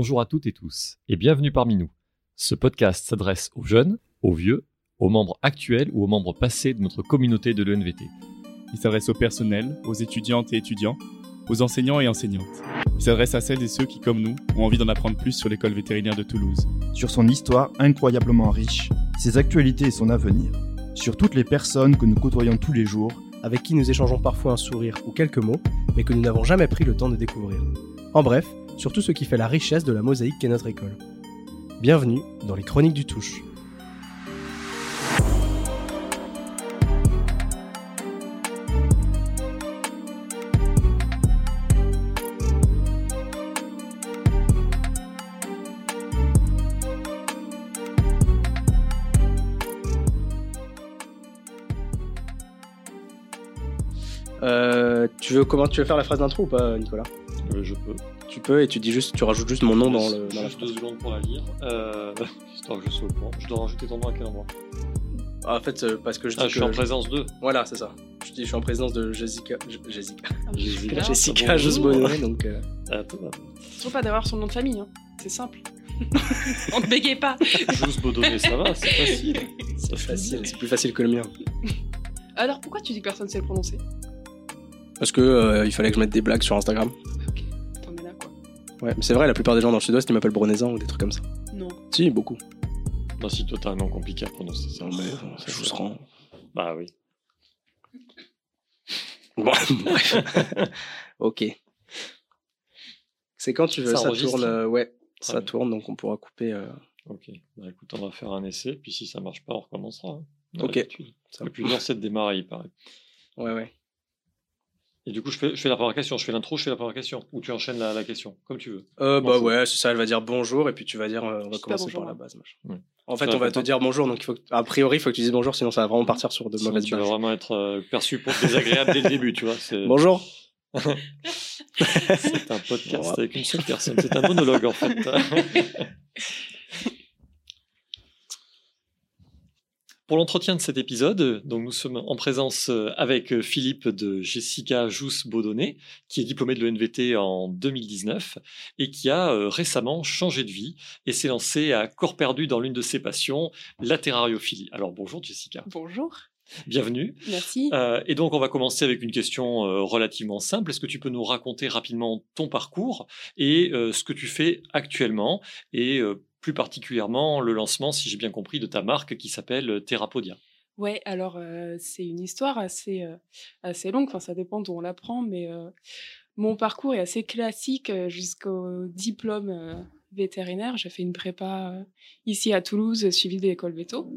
Bonjour à toutes et tous et bienvenue parmi nous. Ce podcast s'adresse aux jeunes, aux vieux, aux membres actuels ou aux membres passés de notre communauté de l'ENVT. Il s'adresse au personnel, aux étudiantes et étudiants, aux enseignants et enseignantes. Il s'adresse à celles et ceux qui, comme nous, ont envie d'en apprendre plus sur l'école vétérinaire de Toulouse. Sur son histoire incroyablement riche, ses actualités et son avenir. Sur toutes les personnes que nous côtoyons tous les jours, avec qui nous échangeons parfois un sourire ou quelques mots, mais que nous n'avons jamais pris le temps de découvrir. En bref, sur tout ce qui fait la richesse de la mosaïque qu'est notre école. Bienvenue dans les Chroniques du Touche. Euh, tu veux comment tu veux faire la phrase d'intro ou pas, Nicolas? Euh, je peux. Tu peux et tu dis juste, tu rajoutes juste mon nom dans, le, dans la Juste deux secondes pour la lire, euh, histoire que je sois au courant. Je dois rajouter ton nom à quel endroit Ah, en fait, euh, parce que je dis Ah, que je suis en présence de. Voilà, c'est ça. Je dis, je suis en présence de Jessica, J- Jessica, Jessica. Jessica donc. euh, Attends, Toujours pas d'avoir son nom de famille, hein. c'est simple. On ne bégaye pas. Juste Baudonnet, ça va, c'est facile. c'est facile, c'est plus facile que le mien. Alors pourquoi tu dis que personne sait le prononcer? Parce que euh, il fallait que je mette des blagues sur Instagram. Ok, Ouais, mais c'est vrai, la plupart des gens dans le sud-ouest ils m'appellent Bronaisan ou des trucs comme ça. Non. Si, beaucoup. Non, si toi t'as un nom compliqué à prononcer, ça. Mais bon, ça je vous rend. Bah oui. Bon, bref. ok. C'est quand tu veux, Ça tourne. euh, ouais, Très ça bien. tourne, donc on pourra couper. euh, Ok. Bah écoute, on va faire un essai, puis si ça marche pas, on recommencera. hein, Ok. Ça Le plus dur, c'est de démarrer, il paraît. Ouais, ouais. Et du coup, je fais, je fais la première question, je fais l'intro, je fais la première question. Ou tu enchaînes la, la question, comme tu veux. Euh, bah ouais, c'est ça, elle va dire bonjour et puis tu vas dire euh, on va commencer bonjour, par la hein. base. machin. Ouais. En fait, on va te dire bonjour, donc il faut que- a priori, il faut que tu dises bonjour, sinon ça va vraiment partir sur de Sinon, mauvaises tu vas bases. vraiment être euh, perçu pour désagréable dès le début, tu vois. Bonjour. c'est un podcast avec une seule personne. C'est un monologue, en fait. Pour l'entretien de cet épisode, donc nous sommes en présence euh, avec euh, Philippe de Jessica Jousse-Baudonnet, qui est diplômé de l'ENVT en 2019 et qui a euh, récemment changé de vie et s'est lancé à corps perdu dans l'une de ses passions, la terrariophilie. Alors bonjour Jessica, Bonjour. bienvenue. Merci. Euh, et donc, on va commencer avec une question euh, relativement simple. Est-ce que tu peux nous raconter rapidement ton parcours et euh, ce que tu fais actuellement et plus particulièrement le lancement, si j'ai bien compris, de ta marque qui s'appelle Therapodia Ouais, alors euh, c'est une histoire assez, euh, assez longue, enfin ça dépend d'où on l'apprend, mais euh, mon parcours est assez classique jusqu'au diplôme vétérinaire. J'ai fait une prépa ici à Toulouse, suivie de l'école véto.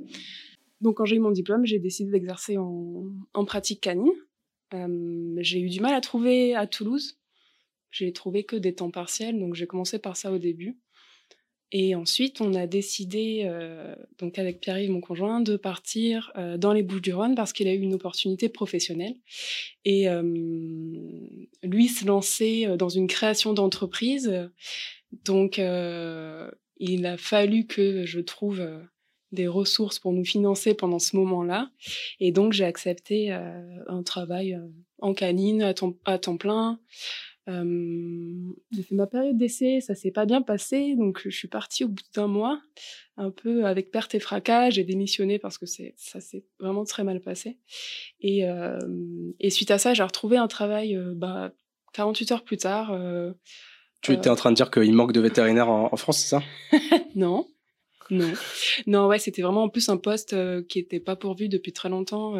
Donc quand j'ai eu mon diplôme, j'ai décidé d'exercer en, en pratique canine. J'ai eu du mal à trouver à Toulouse. J'ai trouvé que des temps partiels, donc j'ai commencé par ça au début. Et ensuite, on a décidé, euh, donc avec Pierre-Yves, mon conjoint, de partir euh, dans les Bouches-du-Rhône parce qu'il a eu une opportunité professionnelle. Et euh, lui se lançait euh, dans une création d'entreprise. Donc, euh, il a fallu que je trouve euh, des ressources pour nous financer pendant ce moment-là. Et donc, j'ai accepté un travail en canine à temps plein. Euh, j'ai fait ma période d'essai, ça s'est pas bien passé, donc je suis partie au bout d'un mois, un peu avec perte et fracas. J'ai démissionné parce que c'est ça s'est vraiment très mal passé. Et, euh, et suite à ça, j'ai retrouvé un travail euh, bah, 48 heures plus tard. euh, Tu étais en train de dire qu'il manque de vétérinaires en, en France, c'est ça? Non, non, non, ouais, c'était vraiment en plus un poste qui était pas pourvu depuis très longtemps.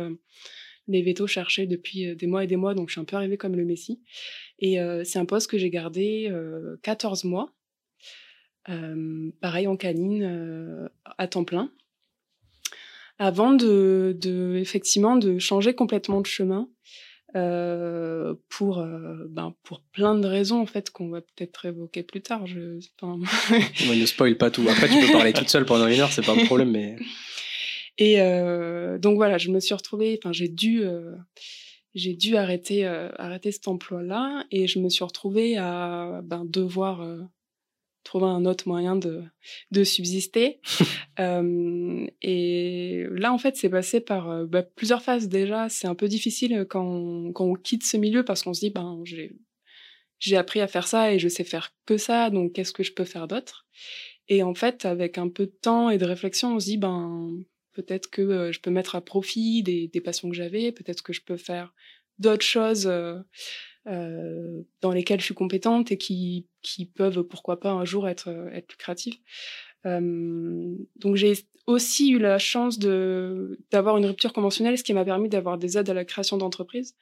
Les vétos cherchaient depuis euh, des mois et des mois, donc je suis un peu arrivée comme le Messie. Et euh, c'est un poste que j'ai gardé euh, 14 mois, euh, pareil en canine, à temps plein, avant de, de effectivement de changer complètement de chemin. euh, pour euh, ben, pour plein de raisons en fait qu'on va peut-être évoquer plus tard je enfin, ne spoil pas tout. Après, tu peux parler toute seule pendant une heure, c'est pas un problème, mais. Et euh, donc voilà, je me suis retrouvée, enfin j'ai dû, euh, j'ai dû arrêter, euh, arrêter cet emploi-là et je me suis retrouvée à ben, devoir trouver un autre moyen de, de subsister. Euh, et là, en fait, c'est passé par bah, plusieurs phases déjà. C'est un peu difficile quand on, quand on quitte ce milieu parce qu'on se dit, ben, j'ai j'ai appris à faire ça et je sais faire que ça, donc qu'est-ce que je peux faire d'autre? Et en fait, avec un peu de temps et de réflexion, on se dit, ben, peut-être que euh, je peux mettre à profit des, des passions que j'avais, peut-être que je peux faire d'autres choses euh, euh, dans lesquelles je suis compétente et qui, qui peuvent, pourquoi pas, un jour être, être plus créatives. Euh, donc j'ai aussi eu la chance de d'avoir une rupture conventionnelle, ce qui m'a permis d'avoir des aides à la création d'entreprises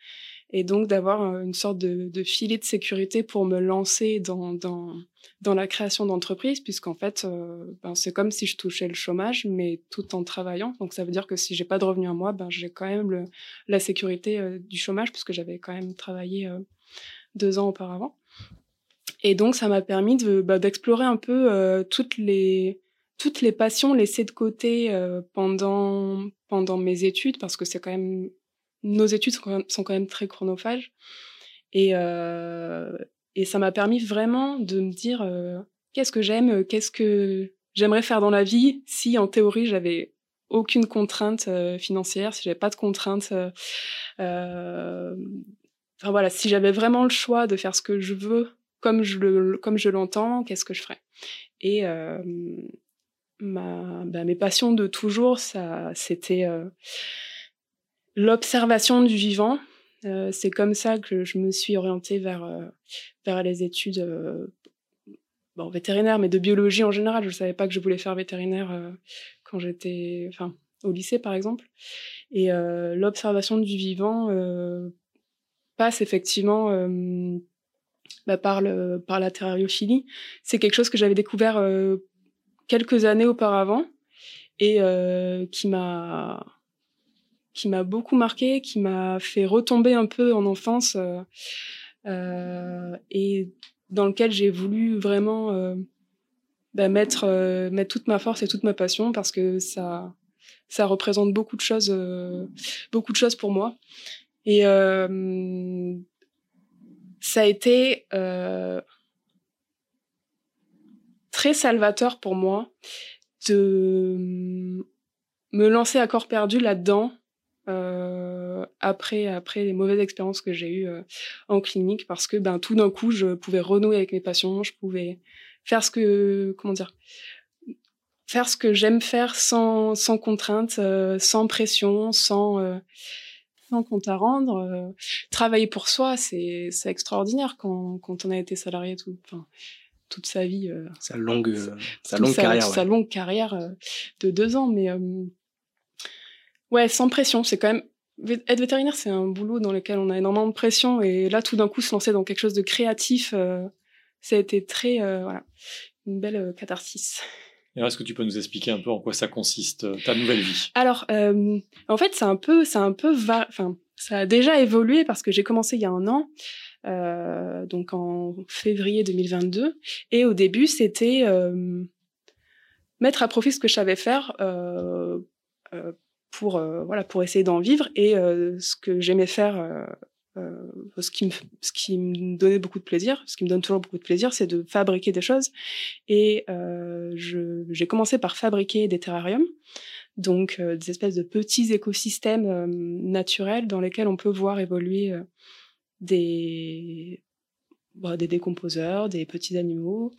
et donc d'avoir euh, une sorte de, de, filet de sécurité pour me lancer dans, dans, la création d'entreprise, puisqu'en fait, euh, ben, c'est comme si je touchais le chômage, mais tout en travaillant. Donc ça veut dire que si j'ai pas de revenus à moi, ben, j'ai quand même la sécurité euh, du chômage, puisque j'avais quand même travaillé deux ans auparavant. Et donc ça m'a permis bah, d'explorer un peu toutes les toutes les passions laissées de côté pendant pendant mes études, parce que c'est quand même nos études sont quand même, sont quand même très chronophages. Et, euh, et ça m'a permis vraiment de me dire euh, qu'est-ce que j'aime, qu'est-ce que j'aimerais faire dans la vie si en théorie j'avais aucune contrainte euh, financière, si j'avais pas de contrainte. Euh, euh, enfin voilà, si j'avais vraiment le choix de faire ce que je veux comme je le comme je l'entends, qu'est-ce que je ferais? Et euh, ma, bah, mes passions de toujours, ça, c'était l'observation du vivant. Euh, c'est comme ça que je me suis orientée vers, euh, vers les études euh, vétérinaires, mais de biologie en général. Je ne savais pas que je voulais faire vétérinaire quand j'étais au lycée, par exemple. Et l'observation du vivant passe effectivement bah, par, le, par la terrariophilie. C'est quelque chose que j'avais découvert quelques années auparavant et qui m'a qui m'a beaucoup marqué, qui m'a fait retomber un peu en enfance euh, euh, et dans lequel j'ai voulu vraiment euh, bah, mettre, toute ma force et toute ma passion parce que ça, ça représente beaucoup de choses, beaucoup de choses pour moi. Et ça a été très salvateur pour moi de me lancer à corps perdu là-dedans euh, après après les mauvaises expériences que j'ai eues euh, en clinique parce que ben tout d'un coup je pouvais renouer avec mes passions, je pouvais faire ce que comment dire faire ce que j'aime faire sans sans contrainte, euh, sans pression, sans sans compte à rendre. Travailler pour soi, c'est c'est extraordinaire quand quand on a été salarié tout enfin toute sa vie. sa longue sa longue carrière. Sa longue carrière de deux ans, mais Ouais, sans pression. C'est quand même être vétérinaire, c'est un boulot dans lequel on a énormément de pression et là, tout d'un coup, se lancer dans quelque chose de créatif, euh, ça a été très, euh, voilà, une belle euh, catharsis. Et est-ce que tu peux nous expliquer un peu en quoi ça consiste, ta nouvelle vie? Alors, en fait, c'est un peu, c'est un peu, enfin, ça a déjà évolué parce que j'ai commencé il y a un an, donc en février 2022, et au début, c'était mettre à profit ce que je savais faire pour euh, voilà pour essayer d'en vivre et euh, ce que j'aimais faire euh, ce qui me ce qui me donnait beaucoup de plaisir ce qui me donne toujours beaucoup de plaisir c'est de fabriquer des choses et je j'ai commencé par fabriquer des terrariums donc des espèces de petits écosystèmes naturels dans lesquels on peut voir évoluer des bah, des décomposeurs, des petits animaux,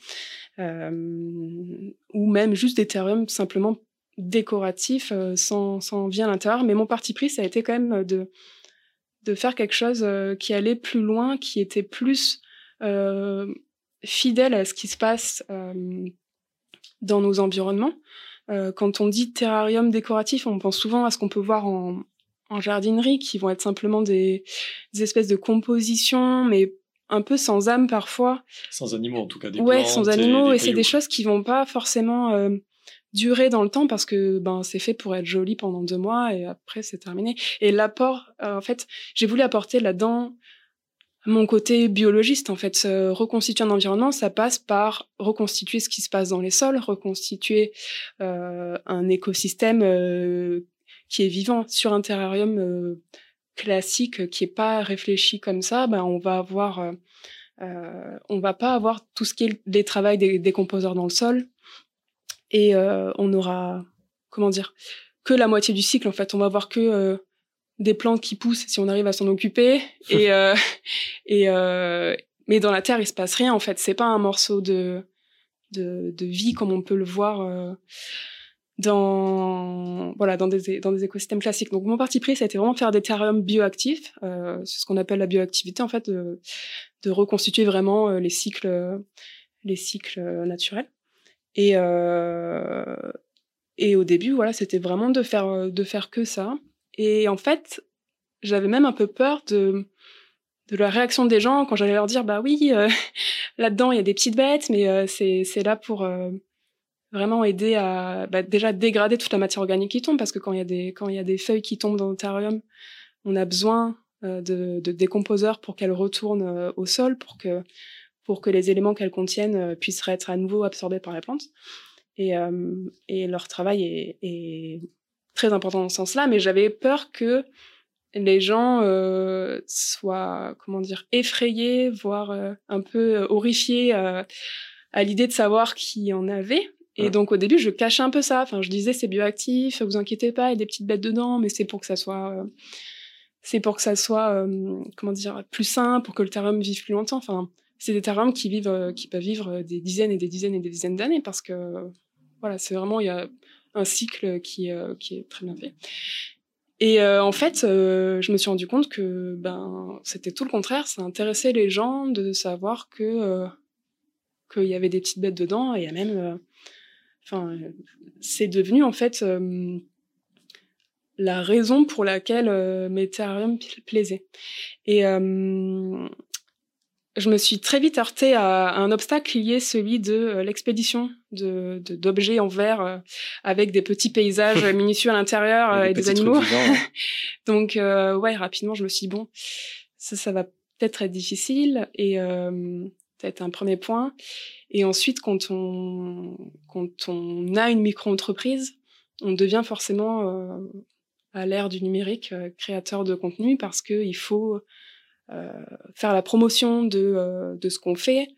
euh, ou même juste des terrariums simplement décoratif euh, sans, sans vie à l'intérieur. Mais mon parti pris, ça a été quand même de, de faire quelque chose euh, qui allait plus loin, qui était plus euh, fidèle à ce qui se passe euh, dans nos environnements. Euh, quand on dit terrarium décoratif, on pense souvent à ce qu'on peut voir en, en jardinerie, qui vont être simplement des, des espèces de compositions, mais un peu sans âme parfois. Sans animaux en tout cas. Des ouais, sans animaux, et, et c'est des choses qui vont pas forcément durer dans le temps parce que ben c'est fait pour être joli pendant deux mois et après c'est terminé. Et l'apport, euh, en fait, j'ai voulu apporter là-dedans mon côté biologiste en fait. Reconstituer un environnement, ça passe par reconstituer ce qui se passe dans les sols, reconstituer euh, un écosystème euh, qui est vivant sur un terrarium euh, classique qui est pas réfléchi comme ça. Ben on va avoir euh, on va pas avoir tout ce qui est les travails des, des composeurs dans le sol et euh, on aura comment dire que la moitié du cycle en fait on va voir que euh, des plantes qui poussent si on arrive à s'en occuper et euh, et, euh, mais dans la Terre, il se passe rien en fait. C'est pas un morceau de, de, de vie comme on peut le voir euh, dans, voilà, dans, des, dans des écosystèmes classiques. Donc mon parti pris, ça a été vraiment de faire des terrariums bioactifs. Euh, c'est ce qu'on appelle la bioactivité en fait, de, de reconstituer vraiment les cycles, les cycles naturels. Et, et au début, voilà, c'était vraiment de faire, de faire que ça. Et en fait, j'avais même un peu peur de, de la réaction des gens quand j'allais leur dire bah oui euh, là-dedans il y a des petites bêtes mais euh, c'est là pour euh, vraiment aider à bah, déjà dégrader toute la matière organique qui tombe parce que quand il y a des quand il y a des feuilles qui tombent dans l'otarium on a besoin de, de décomposeurs pour qu'elles retournent au sol pour que pour que les éléments qu'elles contiennent puissent être à nouveau absorbés par les plantes et et leur travail est, est très important dans ce sens-là mais j'avais peur que les gens euh, soient, comment dire, effrayés, voire euh, un peu euh, horrifiés à l'idée de savoir qui en avait. Et donc au début, je cachais un peu ça. Enfin, je disais c'est bioactif, vous inquiétez pas, il y a des petites bêtes dedans, mais c'est pour que ça soit, c'est pour que ça soit, comment dire, plus sain, pour que le terrarium vive plus longtemps. Enfin, c'est des terrariums qui vivent, qui peuvent vivre des dizaines et des dizaines et des dizaines d'années parce que, voilà, c'est vraiment il y a un cycle qui, qui est très bien fait. Et euh, en fait, euh, je me suis rendu compte que ben c'était tout le contraire. Ça intéressait les gens de savoir que euh, qu'il y avait des petites bêtes dedans. Et il y a même, enfin, c'est devenu en fait la raison pour laquelle mes terrariums plaisaient. Et je me suis très vite heurtée à, un obstacle lié celui de euh, l'expédition de d'objets en verre euh, avec des petits paysages minutieux à l'intérieur euh, et, des animaux. Donc ouais, rapidement je me suis dit bon, ça ça va peut-être être difficile et peut-être un premier point. Et ensuite quand on quand on a une micro-entreprise, on devient forcément à l'ère du numérique créateur de contenu parce que il faut euh, faire la promotion de, euh, de ce qu'on fait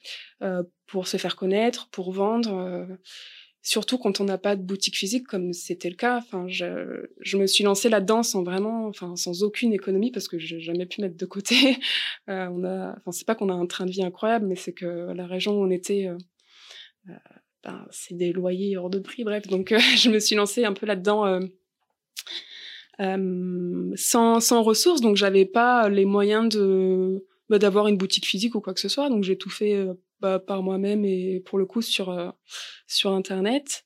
euh, pour se faire connaître, pour vendre surtout quand on n'a pas de boutique physique comme c'était le cas. Enfin, je, je me suis lancée là-dedans sans vraiment, enfin, sans aucune économie parce que j'ai jamais pu mettre de côté. Euh, on a, enfin, c'est pas qu'on a un train de vie incroyable, mais c'est que la région où on était, euh, ben, c'est des loyers hors de prix. Bref, donc je me suis lancée un peu là-dedans euh, sans, sans ressources, donc j'avais pas les moyens de bah, d'avoir une boutique physique ou quoi que ce soit. Donc j'ai tout fait euh, bah, par moi-même et pour le coup sur euh, sur internet.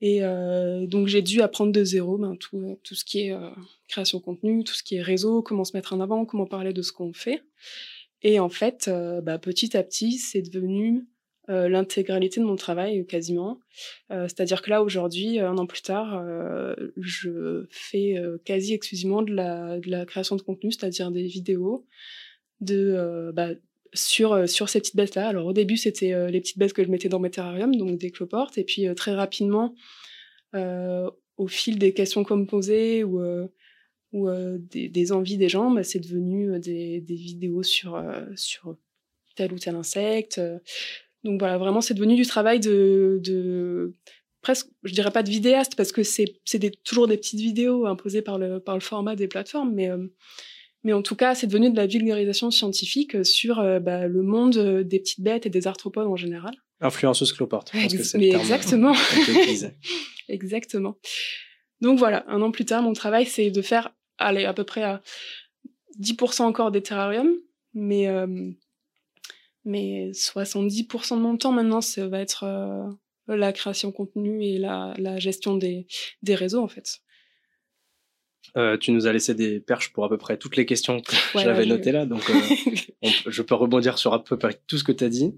Et euh, donc j'ai dû apprendre de zéro ben, tout, tout ce qui est euh, création de contenu, tout ce qui est réseau, comment se mettre en avant, comment parler de ce qu'on fait. Et en fait, bah, petit à petit, c'est devenu euh, l'intégralité de mon travail quasiment. Euh, c'est-à-dire que là aujourd'hui, un an plus tard, euh, je fais quasi exclusivement de la, création de contenu, c'est-à-dire des vidéos de bah, sur sur ces petites bêtes là. Alors au début c'était les petites bêtes que je mettais dans mes terrariums, donc des cloportes, et puis très rapidement, au fil des questions qu'on me posait ou ou des, envies des gens, bah, c'est devenu des, des, vidéos sur sur tel ou tel insecte, donc voilà, vraiment, c'est devenu du travail de, de, presque, je dirais pas de vidéaste parce que c'est toujours des petites vidéos imposées par le, par le format des plateformes, mais, euh, mais en tout cas, c'est devenu de la vulgarisation scientifique sur euh, bah, le monde des petites bêtes et des arthropodes en général. Influenceuse cloporte. Je pense que mais exactement. exactement. Donc voilà, un an plus tard, mon travail, c'est de faire, aller à peu près à 10% encore des terrariums, mais euh, mais 70% de mon temps maintenant, ça va être euh, la création de contenu et la, la gestion des, des, réseaux, en fait. Euh, tu nous as laissé des perches pour à peu près toutes les questions que j'avais notées là, donc euh, je peux rebondir sur à peu près tout ce que tu as dit.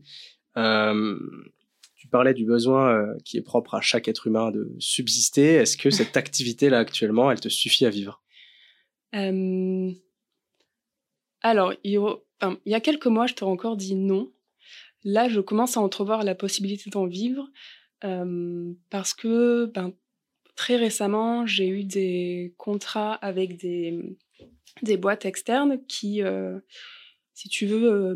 Tu parlais du besoin qui est propre à chaque être humain de subsister. Est-ce que cette activité-là actuellement, elle te suffit à vivre? Alors, il il y a quelques mois, je t'aurais encore dit non. Là, je commence à entrevoir la possibilité d'en vivre euh, parce que ben, très récemment, j'ai eu des contrats avec des, des boîtes externes qui, euh, si tu veux, euh,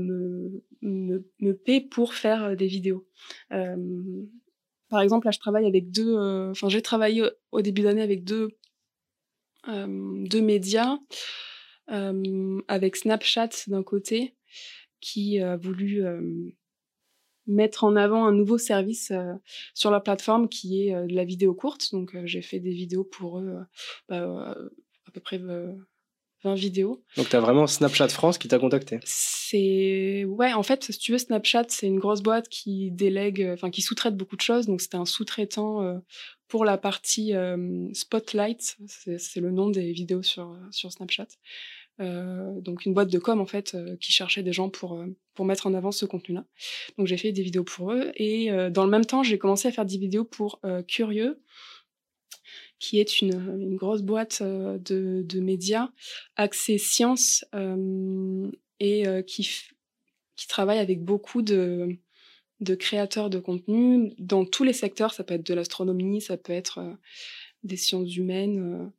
me, paient pour faire des vidéos. par exemple, là, je travaille avec deux. Enfin, j'ai travaillé au début d'année avec deux, deux médias avec Snapchat d'un côté qui a voulu mettre en avant un nouveau service sur la plateforme qui est de la vidéo courte. Donc j'ai fait des vidéos pour eux, bah, à peu près 20 vidéos. Donc, tu as vraiment Snapchat France qui t'a contacté? C'est. Ouais, en fait, si tu veux, Snapchat, c'est une grosse boîte qui délègue, enfin, qui sous-traite beaucoup de choses. Donc, c'était un sous-traitant euh, pour la partie euh, Spotlight. C'est le nom des vidéos sur, sur Snapchat. Euh, donc, une boîte de com, en fait, qui cherchait des gens pour, pour mettre en avant ce contenu-là. Donc, j'ai fait des vidéos pour eux. Et dans le même temps, j'ai commencé à faire des vidéos pour Curieux qui est une, grosse boîte euh, de, médias axée science euh, et euh, qui, qui travaille avec beaucoup de créateurs de contenu dans tous les secteurs. Ça peut être de l'astronomie, ça peut être des sciences humaines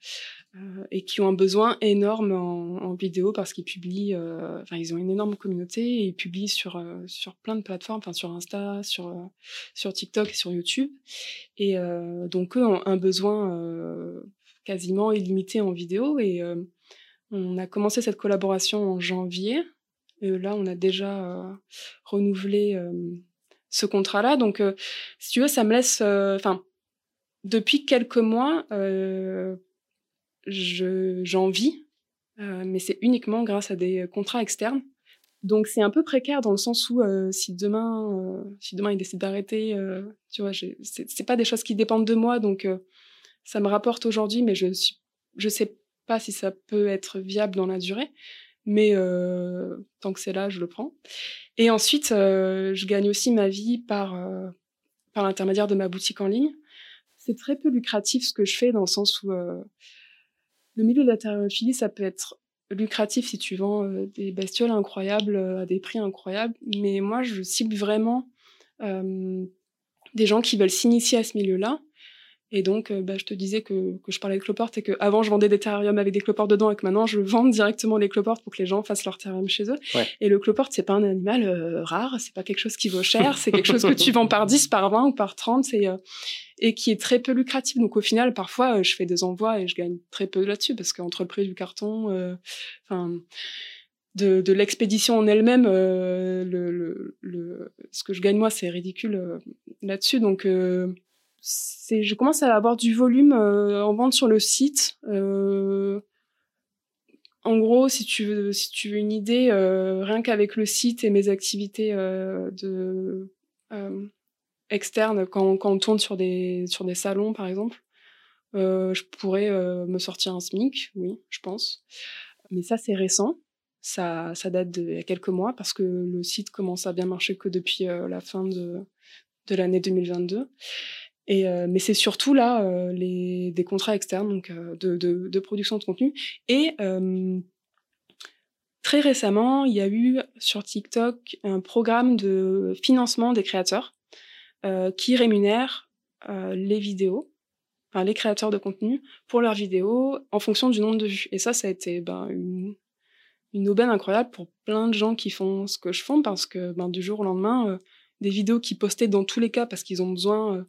euh, euh, et qui ont un besoin énorme en, en vidéo parce qu'ils publient, euh, enfin ils ont une énorme communauté et ils publient sur sur plein de plateformes, enfin sur Insta, sur sur TikTok et sur YouTube. Et donc eux ont un besoin quasiment illimité en vidéo et on a commencé cette collaboration en janvier. Et là, on a déjà renouvelé ce contrat-là. Donc, si tu veux, ça me laisse, enfin depuis quelques mois, euh, j'en vis, euh, mais c'est uniquement grâce à des contrats externes. Donc c'est un peu précaire dans le sens où euh, si demain, euh, si demain il décide d'arrêter, euh, tu vois, c'est pas des choses qui dépendent de moi, donc ça me rapporte aujourd'hui, mais je je sais pas si ça peut être viable dans la durée. Mais tant que c'est là, je le prends. Et ensuite, je gagne aussi ma vie par par l'intermédiaire de ma boutique en ligne c'est très peu lucratif ce que je fais dans le sens où euh, le milieu de la thérophilie, ça peut être lucratif si tu vends euh, des bestioles incroyables euh, à des prix incroyables. Mais moi, je cible vraiment des gens qui veulent s'initier à ce milieu-là et donc, bah, je te disais que, que je parlais de cloportes et que avant je vendais des terrariums avec des cloportes dedans et que maintenant je vends directement les cloportes pour que les gens fassent leur terrarium chez eux. Et le cloporte, c'est pas un animal euh, rare, c'est pas quelque chose qui vaut cher, c'est quelque chose que tu vends par 10, par 20 ou par 30 c'est, euh, et qui est très peu lucratif. Donc au final, parfois, je fais des envois et je gagne très peu là-dessus parce qu'entre le prix du carton, enfin de, l'expédition en elle-même, le, le, le, ce que je gagne moi, c'est ridicule là-dessus. Donc je commence à avoir du volume euh, en vente sur le site. Euh, en gros, si tu veux, une idée, euh, rien qu'avec le site et mes activités de externes, quand, quand on tourne sur des sur des salons, par exemple, je pourrais me sortir un SMIC, oui, je pense. Mais ça, c'est récent. Ça, ça date d'il y a quelques mois parce que le site commence à bien marcher que depuis la fin de, de l'année 2022. Et, euh, mais c'est surtout là euh, les, des contrats externes donc euh, de, de, production de contenu. Et très récemment, il y a eu sur TikTok un programme de financement des créateurs qui rémunère les vidéos, enfin les créateurs de contenu pour leurs vidéos en fonction du nombre de vues. Et ça, ça a été ben, une, une aubaine incroyable pour plein de gens qui font ce que je fais parce que ben, du jour au lendemain, des vidéos qui postaient dans tous les cas parce qu'ils ont besoin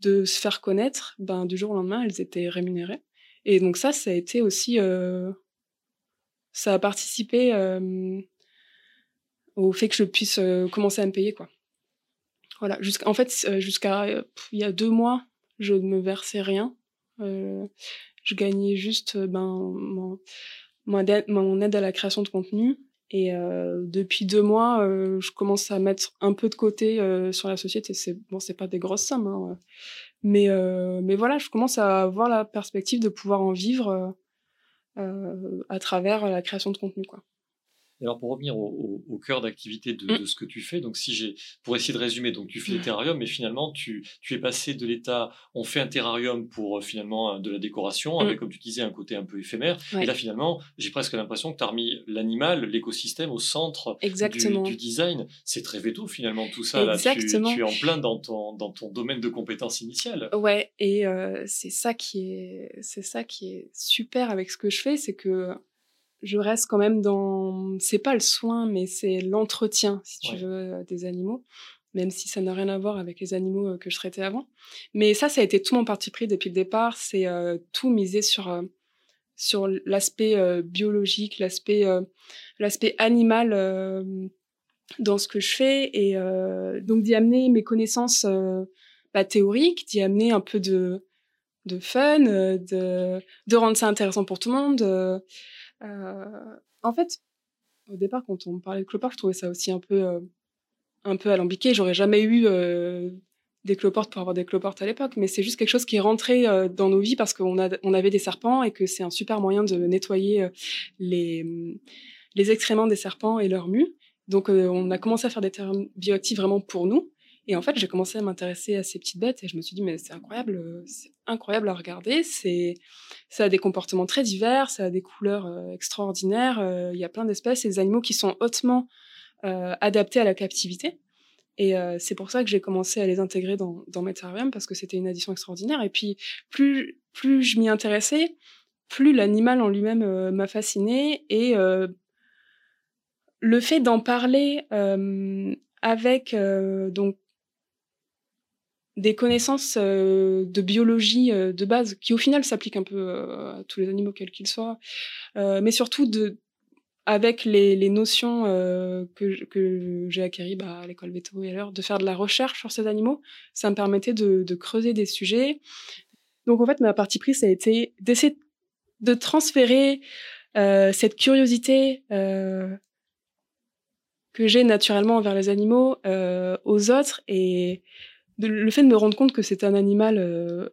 de se faire connaître, ben, du jour au lendemain, elles étaient rémunérées. Et donc ça, ça a été aussi... Euh, ça a participé euh, au fait que je puisse euh, commencer à me payer, quoi. Voilà. en fait, jusqu'à il y a deux mois, je ne me versais rien. je gagnais juste ben, mon, aide à la création de contenu et euh, depuis deux mois, euh, je commence à mettre un peu de côté euh, sur la société. C'est bon, c'est pas des grosses sommes, hein, mais euh, mais voilà, je commence à avoir la perspective de pouvoir en vivre euh, à travers la création de contenu, quoi alors pour revenir au, au, au cœur d'activité de, mm. de, ce que tu fais, donc si j'ai, pour essayer de résumer, donc tu fais des mm. terrariums, mais finalement tu, tu es passé de l'état, on fait un terrarium pour euh, finalement de la décoration, mm. avec comme tu disais un côté un peu éphémère, ouais. et là finalement j'ai presque l'impression que tu as remis l'animal, l'écosystème au centre du, du, design. C'est très veto finalement tout ça, Exactement. là tu, tu, es en plein dans ton, dans ton domaine de compétences initiales. Ouais, et euh, c'est ça qui est, c'est ça qui est super avec ce que je fais, c'est que je reste quand même dans, c'est pas le soin, mais c'est l'entretien, si tu ouais. veux, euh, des animaux, même si ça n'a rien à voir avec les animaux euh, que je traitais avant. Mais ça, ça a été tout mon parti pris depuis le départ, c'est euh, tout miser sur euh, sur l'aspect euh, biologique, l'aspect l'aspect animal dans ce que je fais et donc d'y amener mes connaissances bah, théoriques, d'y amener un peu de de fun, de de rendre ça intéressant pour tout le monde. En fait, au départ, quand on parlait de clopard, je trouvais ça aussi un peu, euh, un peu alambiqué. J'aurais jamais eu euh, des cloportes pour avoir des cloportes à l'époque, mais c'est juste quelque chose qui est rentré euh, dans nos vies parce qu'on a, on avait des serpents et que c'est un super moyen de nettoyer les, les excréments des serpents et leurs mues. Donc, on a commencé à faire des termes bioactifs vraiment pour nous. Et en fait, j'ai commencé à m'intéresser à ces petites bêtes et je me suis dit, mais c'est incroyable, c'est incroyable à regarder. C'est, ça a des comportements très divers, ça a des couleurs euh, extraordinaires. Euh, il y a plein d'espèces et des animaux qui sont hautement euh, adaptés à la captivité. Et c'est pour ça que j'ai commencé à les intégrer dans, dans mes terrariums parce que c'était une addition extraordinaire. Et puis, plus, plus je m'y intéressais, plus l'animal en lui-même m'a fasciné et le fait d'en parler avec donc des connaissances euh, de biologie euh, de base qui au final s'appliquent un peu euh, à tous les animaux quels qu'ils soient, mais surtout avec les, notions que, j'ai acquis bah, à l'école veto et à l'heure, de faire de la recherche sur ces animaux, ça me permettait de, de creuser des sujets. Donc en fait, ma partie prise, ça a été d'essayer de transférer cette curiosité que j'ai naturellement envers les animaux aux autres et le fait de me rendre compte que c'est un animal euh,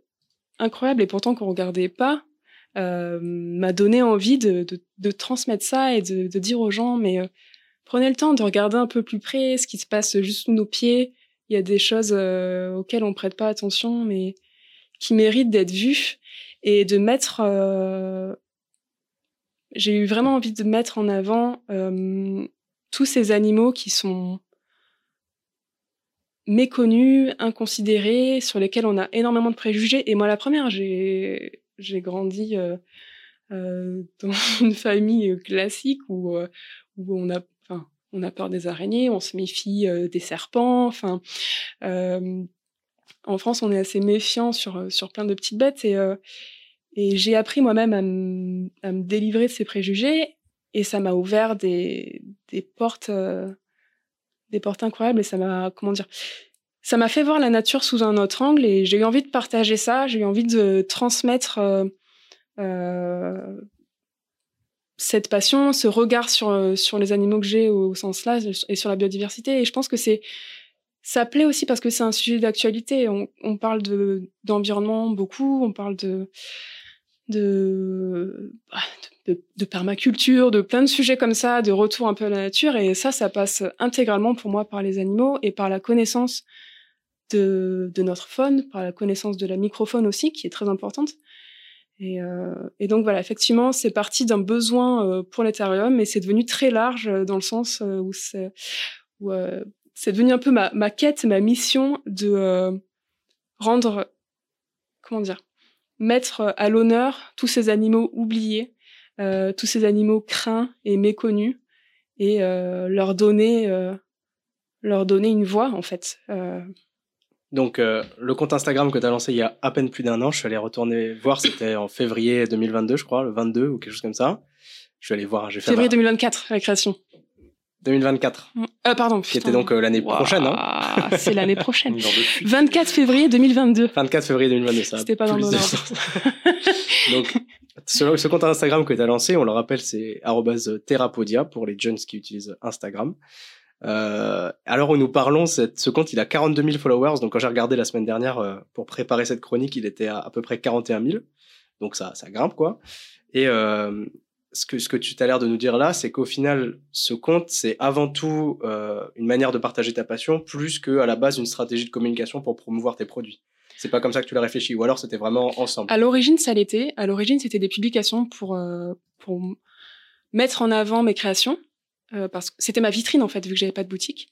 incroyable et pourtant qu'on regardait pas euh, m'a donné envie de, de, transmettre ça et de, de dire aux gens mais euh, prenez le temps de regarder un peu plus près ce qui se passe juste sous nos pieds. Il y a des choses auxquelles on prête pas attention mais qui méritent d'être vues et de mettre j'ai eu vraiment envie de mettre en avant tous ces animaux qui sont méconnus, inconsidérés, sur lesquels on a énormément de préjugés. Et moi, la première, j'ai grandi euh, euh, dans une famille classique où euh, où on a enfin on a peur des araignées, on se méfie euh, des serpents. Enfin, euh, en France, on est assez méfiant sur sur plein de petites bêtes et et j'ai appris moi-même à, me délivrer de ces préjugés et ça m'a ouvert des des portes des portes incroyables et ça m'a, comment dire, ça m'a fait voir la nature sous un autre angle et j'ai eu envie de partager ça, j'ai eu envie de transmettre euh, euh, cette passion, ce regard sur, sur les animaux que j'ai au, sens là et sur la biodiversité. Et je pense que c'est, ça plaît aussi parce que c'est un sujet d'actualité. On, on parle de, d'environnement beaucoup, on parle de, de, bah, de, permaculture, de plein de sujets comme ça, de retour un peu à la nature. Et ça, ça passe intégralement pour moi par les animaux et par la connaissance de, notre faune, par la connaissance de la microfaune aussi, qui est très importante. Et, euh, donc voilà, effectivement, c'est parti d'un besoin euh, pour l'éthérium, mais c'est devenu très large euh, dans le sens où c'est c'est devenu un peu ma, ma quête, ma mission de rendre, comment dire, mettre à l'honneur tous ces animaux oubliés euh, tous ces animaux craints et méconnus et euh, leur donner euh, leur donner une voix en fait. Donc le compte Instagram que tu as lancé il y a à peine plus d'un an, je suis allé retourner voir, c'était en février 2022 je crois, le 22 ou quelque chose comme ça. Je suis allé voir, j'ai fait février 2024 la création. 2024. Euh, pardon. Qui était donc l'année prochaine, hein C'est l'année prochaine. 24 février 2022. 24 février 2022, ça. C'était pas dans le Donc, ce, ce, compte Instagram que tu as lancé, on le rappelle, c'est @therapodia pour les jeunes qui utilisent Instagram. Euh, alors où nous parlons, cette, ce compte, il a 42 000 followers. Donc quand j'ai regardé la semaine dernière euh, pour préparer cette chronique, il était à à peu près 41 000. Donc ça, ça grimpe quoi. Et euh, ce que, tu as l'air de nous dire là, c'est qu'au final, ce compte, c'est avant tout euh, une manière de partager ta passion, plus qu'à la base une stratégie de communication pour promouvoir tes produits. C'est pas comme ça que tu l'as réfléchi, ou alors c'était vraiment ensemble? À l'origine, ça l'était. À l'origine, c'était des publications pour, euh, mettre en avant mes créations, euh, parce que c'était ma vitrine en fait, vu que j'avais pas de boutique.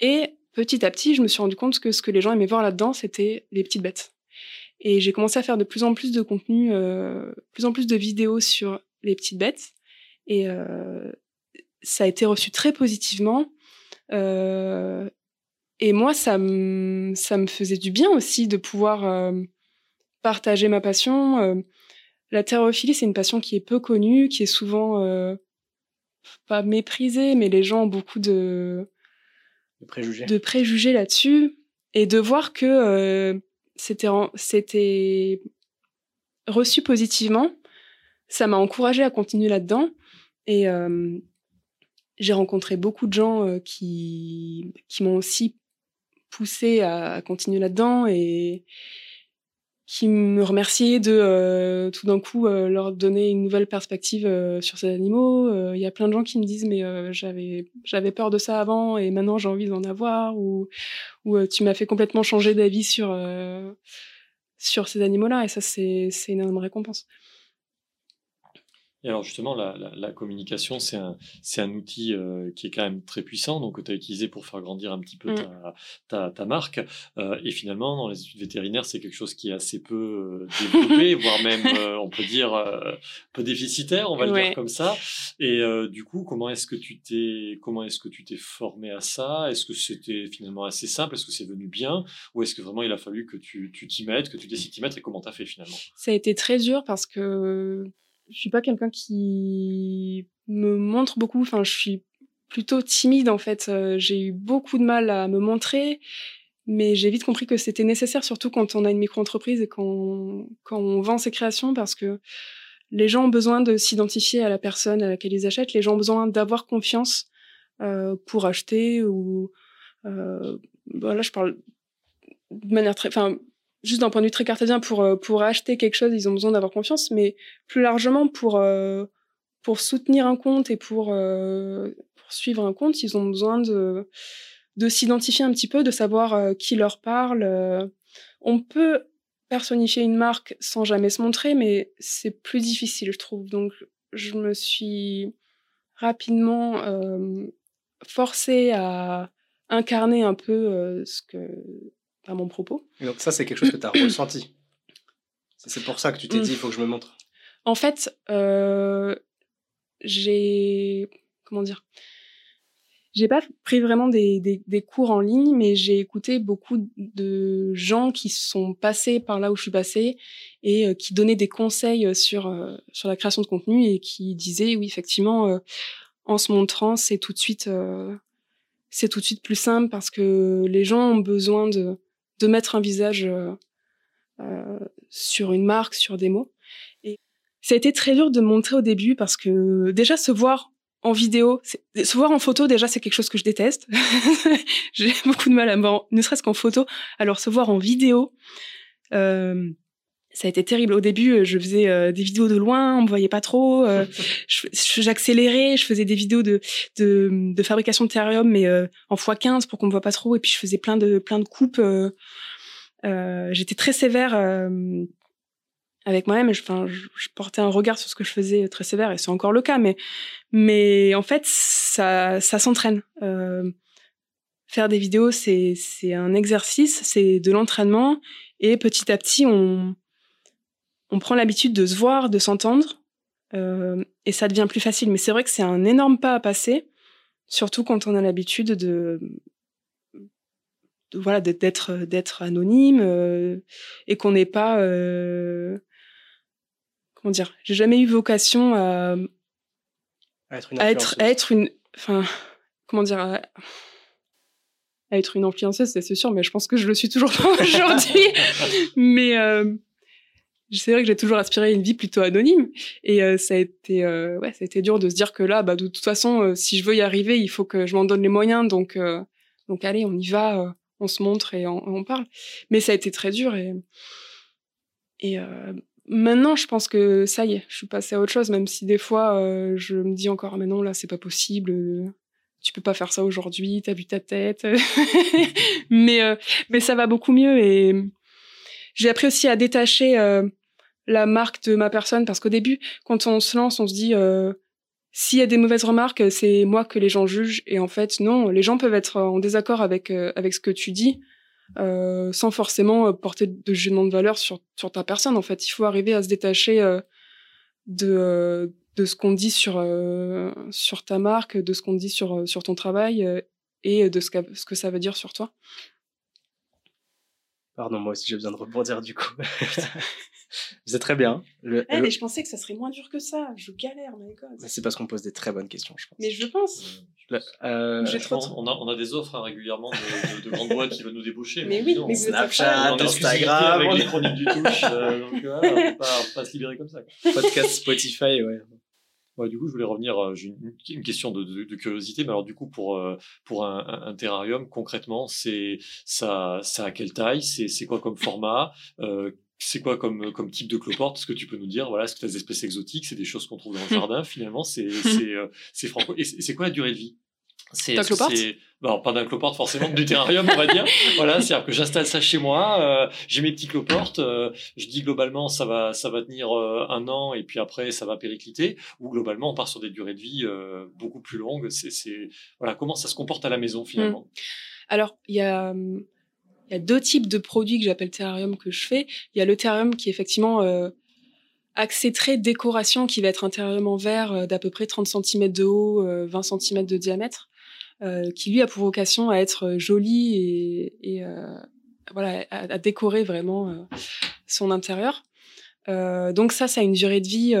Et petit à petit, je me suis rendu compte que ce que les gens aimaient voir là-dedans, c'était les petites bêtes. Et j'ai commencé à faire de plus en plus de contenu, euh, plus en plus de vidéos sur les petites bêtes. Et euh, ça a été reçu très positivement. Euh, et moi, ça me, ça me faisait du bien aussi de pouvoir euh, partager ma passion. La terrophilie, c'est une passion qui est peu connue, qui est souvent pas méprisée, mais les gens ont beaucoup de, de préjugés, de préjugés là-dessus et de voir que c'était c'était reçu positivement. Ça m'a encouragé à continuer là-dedans et j'ai rencontré beaucoup de gens qui qui m'ont aussi poussé à, continuer là-dedans et qui me remerciaient de tout d'un coup leur donner une nouvelle perspective sur ces animaux. Il y a plein de gens qui me disent mais j'avais j'avais peur de ça avant et maintenant j'ai envie d'en avoir ou ou tu m'as fait complètement changer d'avis sur sur ces animaux-là et ça c'est c'est une énorme récompense. Et alors justement, la, communication, c'est un, un, outil euh, qui est quand même très puissant, donc que tu as utilisé pour faire grandir un petit peu mmh. ta, ta, marque. Euh, et finalement, dans les études vétérinaires, c'est quelque chose qui est assez peu euh, développé, voire même, on peut dire, peu déficitaire, on va le dire comme ça. Et du coup, comment est-ce que tu t'es, comment est-ce que tu t'es formé à ça? Est-ce que c'était finalement assez simple? Est-ce que c'est venu bien? Ou est-ce que vraiment il a fallu que tu t'y mettes, que tu décides t'y mettre? Et comment tu as fait finalement? Ça a été très dur parce que je suis pas quelqu'un qui me montre beaucoup. Enfin, je suis plutôt timide en fait. Euh, j'ai eu beaucoup de mal à me montrer, mais j'ai vite compris que c'était nécessaire, surtout quand on a une micro-entreprise et quand, quand on vend ses créations, parce que les gens ont besoin de s'identifier à la personne à laquelle ils achètent. Les gens ont besoin d'avoir confiance euh, pour acheter ou euh, voilà, je parle de manière très, enfin juste d'un point de vue très cartésien, pour, euh, pour acheter quelque chose, ils ont besoin d'avoir confiance, mais plus largement, pour, euh, pour soutenir un compte et pour, euh, pour, suivre un compte, ils ont besoin de, de s'identifier un petit peu, de savoir qui leur parle. on peut personnifier une marque sans jamais se montrer, mais c'est plus difficile, je trouve. Donc, je me suis rapidement forcée à incarner un peu ce que à mon propos. donc ça, c'est quelque chose que tu as ressenti. C'est pour ça que tu t'es dit, il faut que je me montre. En fait, euh, j'ai... Comment dire j'ai pas pris vraiment des, des, cours en ligne, mais j'ai écouté beaucoup de gens qui sont passés par là où je suis passée et euh, qui donnaient des conseils sur euh, sur la création de contenu et qui disaient oui effectivement en se montrant c'est tout de suite c'est tout de suite plus simple parce que les gens ont besoin de de mettre un visage euh, euh, sur une marque, sur des mots. Et ça a été très dur de montrer au début parce que déjà se voir en vidéo, se voir en photo déjà c'est quelque chose que je déteste. J'ai beaucoup de mal à me voir, ne serait-ce qu'en photo. Alors se voir en vidéo, euh, ça a été terrible. Au début, euh, je faisais euh, des vidéos de loin, on me voyait pas trop. Euh, J'accélérais, je faisais des vidéos de, de, de fabrication de terrarium, mais euh, en x15 pour qu'on me voit pas trop. Et puis je faisais plein de plein de coupes. J'étais très sévère avec moi-même. Enfin, je, je, portais un regard sur ce que je faisais très sévère, et c'est encore le cas. Mais mais en fait, ça ça s'entraîne. faire des vidéos, c'est c'est un exercice, c'est de l'entraînement. Et petit à petit, on, on prend l'habitude de se voir, de s'entendre, euh, et ça devient plus facile. Mais c'est vrai que c'est un énorme pas à passer, surtout quand on a l'habitude de, voilà d'être d'être anonyme euh, et qu'on n'est pas euh, comment dire. J'ai jamais eu vocation à, être une être, une enfin comment dire à, être une influenceuse, c'est sûr, mais je pense que je le suis toujours pas aujourd'hui. mais c'est vrai que j'ai toujours aspiré à une vie plutôt anonyme et euh, ça a été euh, ouais ça a été dur de se dire que là bah de toute façon euh, si je veux y arriver il faut que je m'en donne les moyens. Donc donc allez on y va on se montre et on, on, parle. Mais ça a été très dur et et maintenant je pense que ça y est je suis passée à autre chose même si des fois je me dis encore mais non là c'est pas possible tu peux pas faire ça aujourd'hui t'as vu ta tête. Mais mais ça va beaucoup mieux et j'ai appris aussi à détacher euh, la marque de ma personne parce qu'au début, quand on se lance, on se dit euh, s'il y a des mauvaises remarques, c'est moi que les gens jugent. Et en fait, non, les gens peuvent être en désaccord avec euh, avec ce que tu dis. Euh, sans forcément porter de jugement de valeur sur, sur ta personne. En fait, il faut arriver à se détacher de, de ce qu'on dit sur, sur ta marque, de ce qu'on dit sur, sur ton travail et de ce que ça veut dire sur toi. Pardon, moi aussi j'ai besoin de rebondir du coup. C'est très bien. Le, eh, mais je pensais que ça serait moins dur que ça. Je galère, my god. C'est parce qu'on pose des très bonnes questions, je pense. Mais je pense. Euh, trop... on, a, on, a, des offres hein, régulièrement de, de, grandes boîtes qui veulent nous débaucher. Mais, oui, mais Snapchat, Instagram. Avec les chroniques du touche. Euh, donc voilà, on ne peut pas, se libérer comme ça. Podcast Spotify, ouais. Ouais, du coup, je voulais revenir. Euh, j'ai une, une, question de, de, de, curiosité, mais alors du coup, pour euh, pour un, un, terrarium, concrètement, c'est ça, ça a quelle taille? C'est quoi comme format? Euh, c'est quoi comme, comme type de cloporte? Est-ce que tu peux nous dire, voilà, est-ce que tu as des espèces exotiques? C'est des choses qu'on trouve dans le jardin, finalement C'est c'est franco. Et c'est quoi la durée de vie? C'est bon, pas d'un cloporte forcément, du terrarium, on va dire. voilà, c'est-à-dire que j'installe ça chez moi, euh, j'ai mes petits cloportes, euh, je dis globalement ça va ça va tenir euh, un an et puis après ça va péricliter ou globalement on part sur des durées de vie beaucoup plus longues. C'est voilà, comment ça se comporte à la maison finalement. Mmh. Alors, il y a y a deux types de produits que j'appelle terrarium que je fais. Il y a le terrarium qui est effectivement axé très décoration, qui va être un terrarium en verre d'à peu près 30 cm de haut, 20 cm de diamètre. Euh, qui lui a pour vocation à être euh, joli et, et euh, voilà, à, décorer vraiment son intérieur. donc ça, ça a une durée de vie.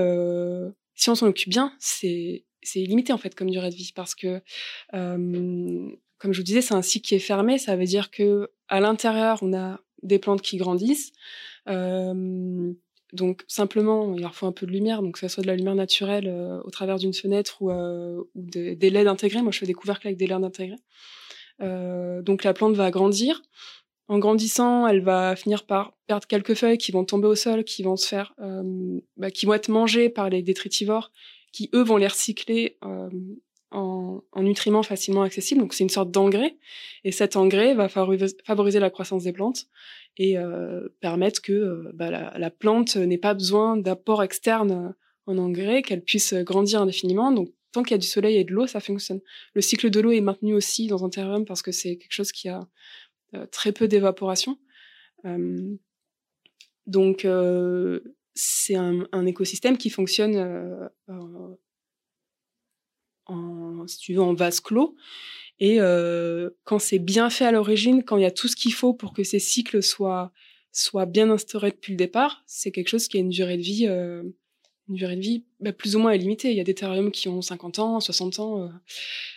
si on s'en occupe bien, c'est c'est limité en fait comme durée de vie parce que comme je vous disais, c'est un cycle qui est fermé. Ça veut dire que à l'intérieur, on a des plantes qui grandissent. Euh, donc simplement, il leur faut un peu de lumière, donc que ce soit de la lumière naturelle euh, au travers d'une fenêtre ou, euh, des LED intégrés. Moi, je fais des couvercles avec des LED intégrés. Euh, donc la plante va grandir. En grandissant, elle va finir par perdre quelques feuilles qui vont tomber au sol, qui vont se faire, bah, qui vont être mangées par les détritivores, qui eux vont les recycler en, en, nutriments facilement accessibles. Donc c'est une sorte d'engrais, et cet engrais va favoriser la croissance des plantes et euh, permettre que euh, bah, la, la, plante n'ait pas besoin d'apport externe euh, en engrais, qu'elle puisse grandir indéfiniment. Donc, tant qu'il y a du soleil et de l'eau, ça fonctionne. Le cycle de l'eau est maintenu aussi dans un terrarium parce que c'est quelque chose qui a très peu d'évaporation. donc, c'est un, un, écosystème qui fonctionne en, si tu veux, en vase clos et quand c'est bien fait à l'origine, quand il y a tout ce qu'il faut pour que ces cycles soient, soient bien instaurés depuis le départ, c'est quelque chose qui a une durée de vie, une durée de vie bah, plus ou moins illimitée. Il y a des terrariums qui ont 50 ans, 60 ans.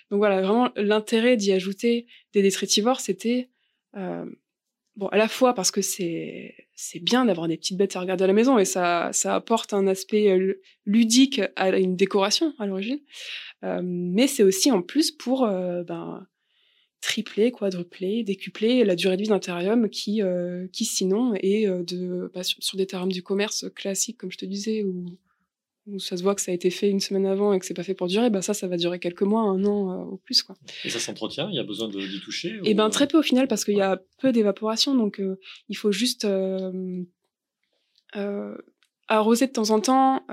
Donc voilà, vraiment, l'intérêt d'y ajouter des détritivores, c'était bon, à la fois parce que c'est c'est bien d'avoir des petites bêtes à regarder à la maison et ça ça apporte un aspect euh, ludique à une décoration à l'origine, euh, mais c'est aussi en plus pour euh, ben, tripler, quadrupler, décupler la durée de vie d'un terrarium qui qui sinon est de bah, sur, des terrariums du commerce classiques comme je te disais ou où ça se voit que ça a été fait une semaine avant et que c'est pas fait pour durer, bah ça, ça va durer quelques mois, un an euh, au plus. Quoi. Et ça s'entretient? Il y a besoin d'y toucher Et eh ben très peu au final parce qu'il y a peu d'évaporation, donc euh, il faut juste euh, arroser de temps en temps.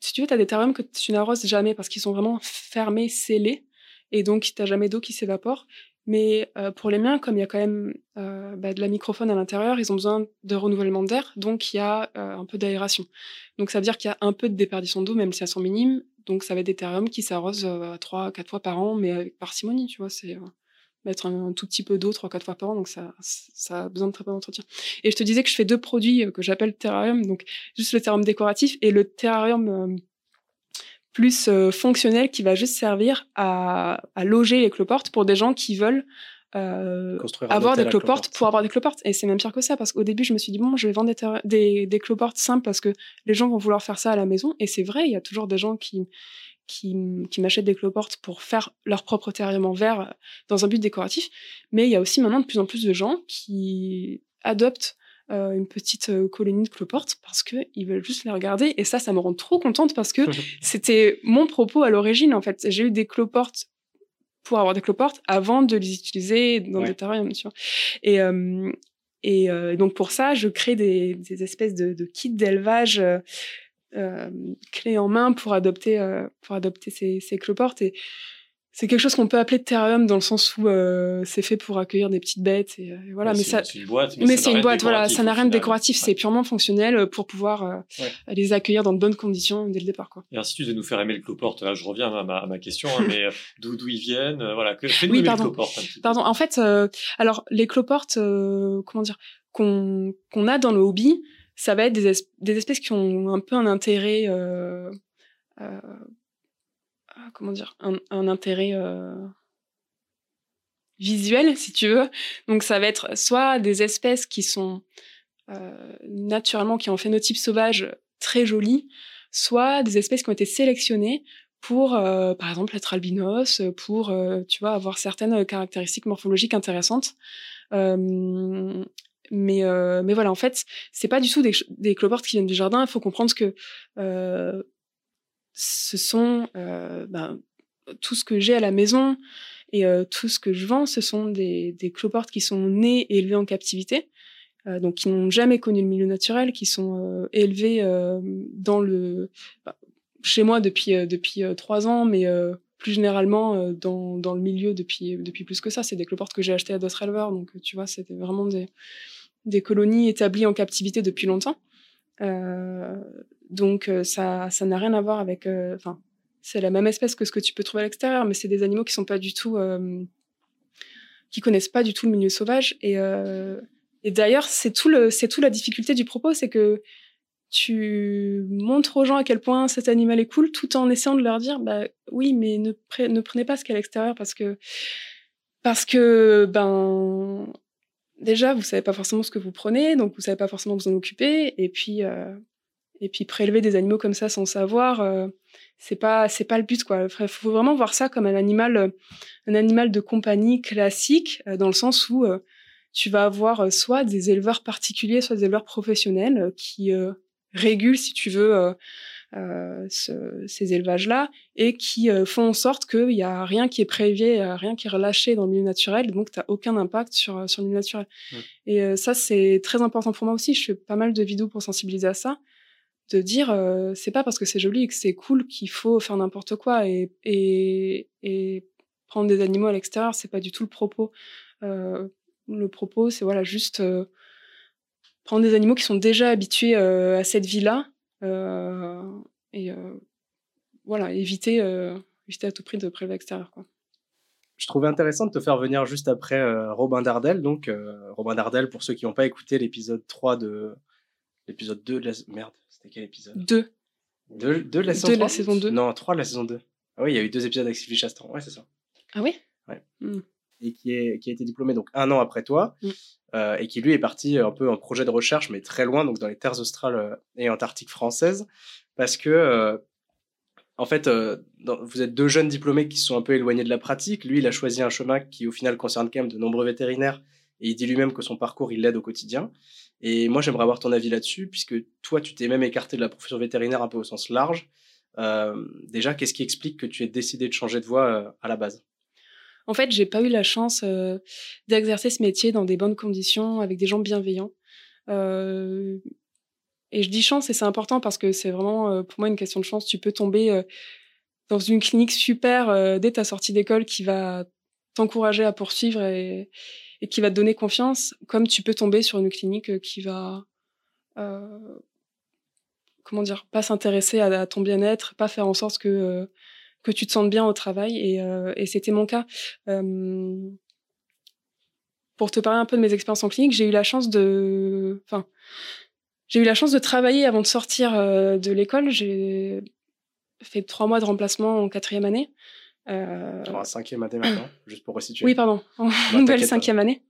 si tu veux, tu as des terrariums que tu n'arroses jamais parce qu'ils sont vraiment fermés, scellés, et donc tu n'as jamais d'eau qui s'évapore. Mais euh, pour les miens, comme il y a quand même euh, bah, de la microphone à l'intérieur, ils ont besoin de renouvellement d'air, donc il y a euh, un peu d'aération. Donc ça veut dire qu'il y a un peu de déperdition d'eau, même si elles sont minimes. Donc ça va être des terrariums qui s'arrosent trois, quatre fois par an, mais avec parcimonie, tu vois. C'est mettre un, tout petit peu d'eau trois, quatre fois par an, donc ça, ça a besoin de très peu d'entretien. Et je te disais que je fais deux produits que j'appelle terrarium, donc juste le terrarium décoratif et le terrarium plus euh, fonctionnel qui va juste servir à, à, loger les cloportes pour des gens qui veulent euh, avoir des cloportes pour avoir des cloportes. Et c'est même pire que ça, parce qu'au début, je me suis dit, bon, je vais vendre des, des, des, cloportes simples parce que les gens vont vouloir faire ça à la maison. Et c'est vrai, il y a toujours des gens qui, qui, qui m'achètent des cloportes pour faire leur propre terrarium en verre dans un but décoratif. Mais il y a aussi maintenant de plus en plus de gens qui adoptent euh, une petite euh, colonie de cloportes parce qu'ils veulent juste les regarder. Et ça, ça me rend trop contente parce que c'était mon propos à l'origine, en fait. J'ai eu des cloportes pour avoir des cloportes avant de les utiliser dans des terrariums, tu vois. Et, euh, et donc pour ça, je crée des, des espèces de, de kits d'élevage clés en main pour adopter, pour adopter ces, ces cloportes. Et c'est quelque chose qu'on peut appeler terrarium dans le sens où euh, c'est fait pour accueillir des petites bêtes et, euh, voilà. Mais ça c'est une boîte mais, c'est une boîte voilà ça n'a rien de décoratif c'est purement fonctionnel euh, pour pouvoir les accueillir dans de bonnes conditions dès le départ quoi. Et ainsi tu de nous faire aimer le cloporte là je reviens à ma, à ma question hein, mais d'où d'où ils viennent voilà que oui, pardon. pardon en fait alors les cloportes comment dire qu'on qu'on a dans le hobby ça va être des, des, espèces qui ont un peu un intérêt, euh, euh, comment dire, un, intérêt euh, visuel, si tu veux. Donc ça va être soit des espèces qui sont naturellement, qui ont un phénotype sauvage très joli, soit des espèces qui ont été sélectionnées pour, par exemple, être albinos, pour, tu vois, avoir certaines caractéristiques morphologiques intéressantes. Mais, euh, mais voilà, en fait, c'est pas du tout des, des cloportes qui viennent du jardin. Il faut comprendre que euh, ce sont euh, ben, tout ce que j'ai à la maison et euh, tout ce que je vends, ce sont des, des cloportes qui sont nées et élevées en captivité, euh, donc qui n'ont jamais connu le milieu naturel, qui sont euh, élevées dans le bah, chez moi depuis depuis trois ans, mais plus généralement dans, dans le milieu depuis depuis plus que ça. C'est des cloportes que j'ai achetées à d'autres éleveurs, donc tu vois, c'était vraiment des des colonies établies en captivité depuis longtemps. Euh, donc euh, ça, ça n'a rien à voir avec. Euh, enfin, c'est la même espèce que ce que tu peux trouver à l'extérieur, mais c'est des animaux qui sont pas du tout, qui connaissent pas du tout le milieu sauvage. Et, et d'ailleurs, c'est tout tout la difficulté du propos, c'est que tu montres aux gens à quel point cet animal est cool, tout en essayant de leur dire, bah oui, mais ne, ne prenez pas ce qu'il y a à l'extérieur parce que parce que ben déjà, vous savez pas forcément ce que vous prenez, donc vous savez pas forcément vous en occuper. Et puis, euh, et puis prélever des animaux comme ça sans savoir, euh, c'est pas, c'est pas le but, quoi. Il faut vraiment voir ça comme un animal, euh, un animal de compagnie classique, dans le sens où tu vas avoir soit des éleveurs particuliers, soit des éleveurs professionnels qui régulent, si tu veux, euh, ce, ces élevages-là et qui euh, font en sorte qu'il n'y a rien qui est prélevé, rien qui est relâché dans le milieu naturel, donc tu n'as aucun impact sur, sur le milieu naturel. Et euh, ça, c'est très important pour moi aussi. Je fais pas mal de vidéos pour sensibiliser à ça, de dire c'est pas parce que c'est joli et que c'est cool qu'il faut faire n'importe quoi et, et, prendre des animaux à l'extérieur, c'est pas du tout le propos. le propos, c'est voilà juste prendre des animaux qui sont déjà habitués à cette vie-là euh, et voilà, éviter, éviter à tout prix de prélever l'extérieur. Quoi je trouvais intéressant de te faire venir juste après Robin Dardel. Donc, Robin Dardel, pour ceux qui n'ont pas écouté l'épisode 3 de. L'épisode 2 de la. Merde, c'était quel épisode? 2. 2 de la saison 2 de la saison 2. Non, 3 de la saison 2. Ah oui, il y a eu deux épisodes avec Sylvie Chastan. Ouais, c'est ça. Ah oui? Ouais. Hmm. Et qui, est, qui a été diplômé donc un an après toi. Hmm. Euh, et qui lui est parti un peu en projet de recherche, mais très loin, donc dans les terres australes euh, et antarctiques françaises, parce que euh, en fait, vous êtes deux jeunes diplômés qui sont un peu éloignés de la pratique. Lui, il a choisi un chemin qui, au final, concerne quand même de nombreux vétérinaires. Il dit lui-même que son parcours, il l'aide au quotidien. Et moi, j'aimerais avoir ton avis là-dessus, puisque toi, tu t'es même écarté de la profession vétérinaire un peu au sens large. déjà, qu'est-ce qui explique que tu aies décidé de changer de voie à la base? En fait, j'ai pas eu la chance euh, d'exercer ce métier dans des bonnes conditions, avec des gens bienveillants. Euh, et je dis chance, et c'est important parce que c'est vraiment euh, pour moi une question de chance. Tu peux tomber dans une clinique super dès ta sortie d'école qui va t'encourager à poursuivre et, qui va te donner confiance, comme tu peux tomber sur une clinique qui va comment dire, pas s'intéresser à, ton bien-être, pas faire en sorte que que tu te sentes bien au travail. Et, euh, et c'était mon cas. Euh, pour te parler un peu de mes expériences en clinique, j'ai eu la chance de, enfin, j'ai eu la chance de travailler avant de sortir euh, de l'école. J'ai fait trois mois de remplacement en quatrième année. Euh... En cinquième année maintenant, juste pour resituer. Oui, pardon, en nouvelle cinquième année.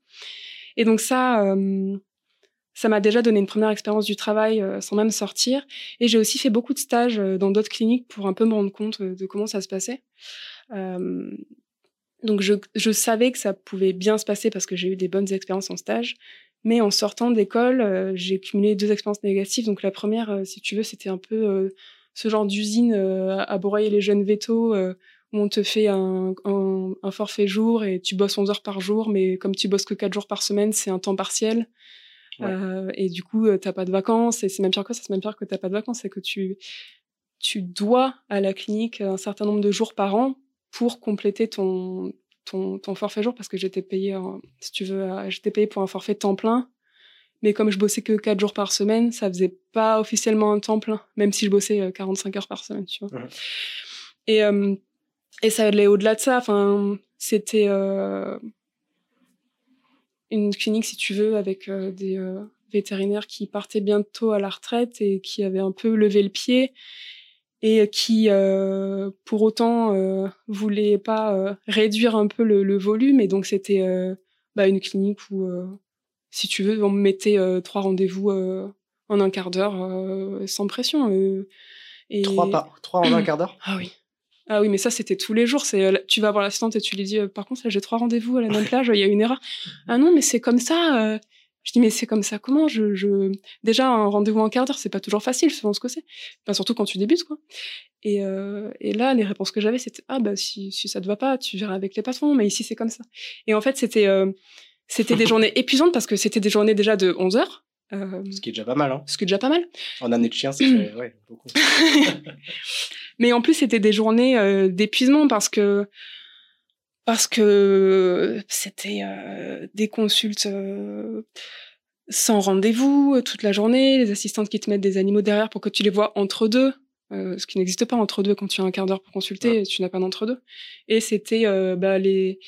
Et donc ça, euh, ça m'a déjà donné une première expérience du travail euh, sans même sortir. Et j'ai aussi fait beaucoup de stages euh, dans d'autres cliniques pour un peu me rendre compte euh, de comment ça se passait. donc je, je, savais que ça pouvait bien se passer parce que j'ai eu des bonnes expériences en stage. Mais en sortant d'école, j'ai cumulé deux expériences négatives. Donc la première, si tu veux, c'était un peu ce genre d'usine à broyer les jeunes vétos où on te fait un, un, un, forfait jour et tu bosses 11 heures par jour, mais comme tu bosses que 4 jours par semaine, c'est un temps partiel. Euh, et du coup, euh, t'as pas de vacances. Et c'est même pire que ça, c'est même pire que t'as pas de vacances. C'est que tu, tu dois à la clinique un certain nombre de jours par an pour compléter ton, ton, ton forfait jour parce que j'étais payé, si tu veux, j'étais payé pour un forfait temps plein. Mais comme je bossais que 4 jours par semaine, ça faisait pas officiellement un temps plein, même si je bossais 45 euh, heures par semaine, tu vois. Et, et ça allait au-delà de ça. Enfin, c'était, une clinique, si tu veux, avec euh, des euh, vétérinaire qui partait bientôt à la retraite et qui avait un peu levé le pied et qui, euh, pour autant, euh, voulait pas euh, réduire un peu le, volume. Et donc, c'était bah, une clinique où, si tu veux, on me mettait trois rendez-vous en un quart d'heure sans pression. et... trois, trois en un quart d'heure? Ah oui. Ah oui, mais ça, c'était tous les jours. C'est, tu vas voir l'assistante et tu lui dis, par contre, j'ai trois rendez-vous à la même plage, il y a une erreur. Ah non, mais c'est comme ça. Je dis mais c'est comme ça comment je, je... déjà un rendez-vous en quart d'heure c'est pas toujours facile selon ce que c'est surtout quand tu débutes quoi et, euh, et là les réponses que j'avais c'était ah bah si, si ça te va pas tu verras avec les patrons mais ici c'est comme ça et en fait c'était euh, c'était des journées épuisantes parce que c'était des journées déjà de 11 heures euh, ce qui est déjà pas mal hein. ce qui est déjà pas mal en année de chien c'est ouais, beaucoup mais en plus c'était des journées euh, d'épuisement parce que parce que c'était euh, des consultes euh, sans rendez-vous toute la journée, les assistantes qui te mettent des animaux derrière pour que tu les vois entre deux, ce qui n'existe pas entre deux quand tu as un quart d'heure pour consulter, tu n'as pas d'entre deux. Et c'était bah, les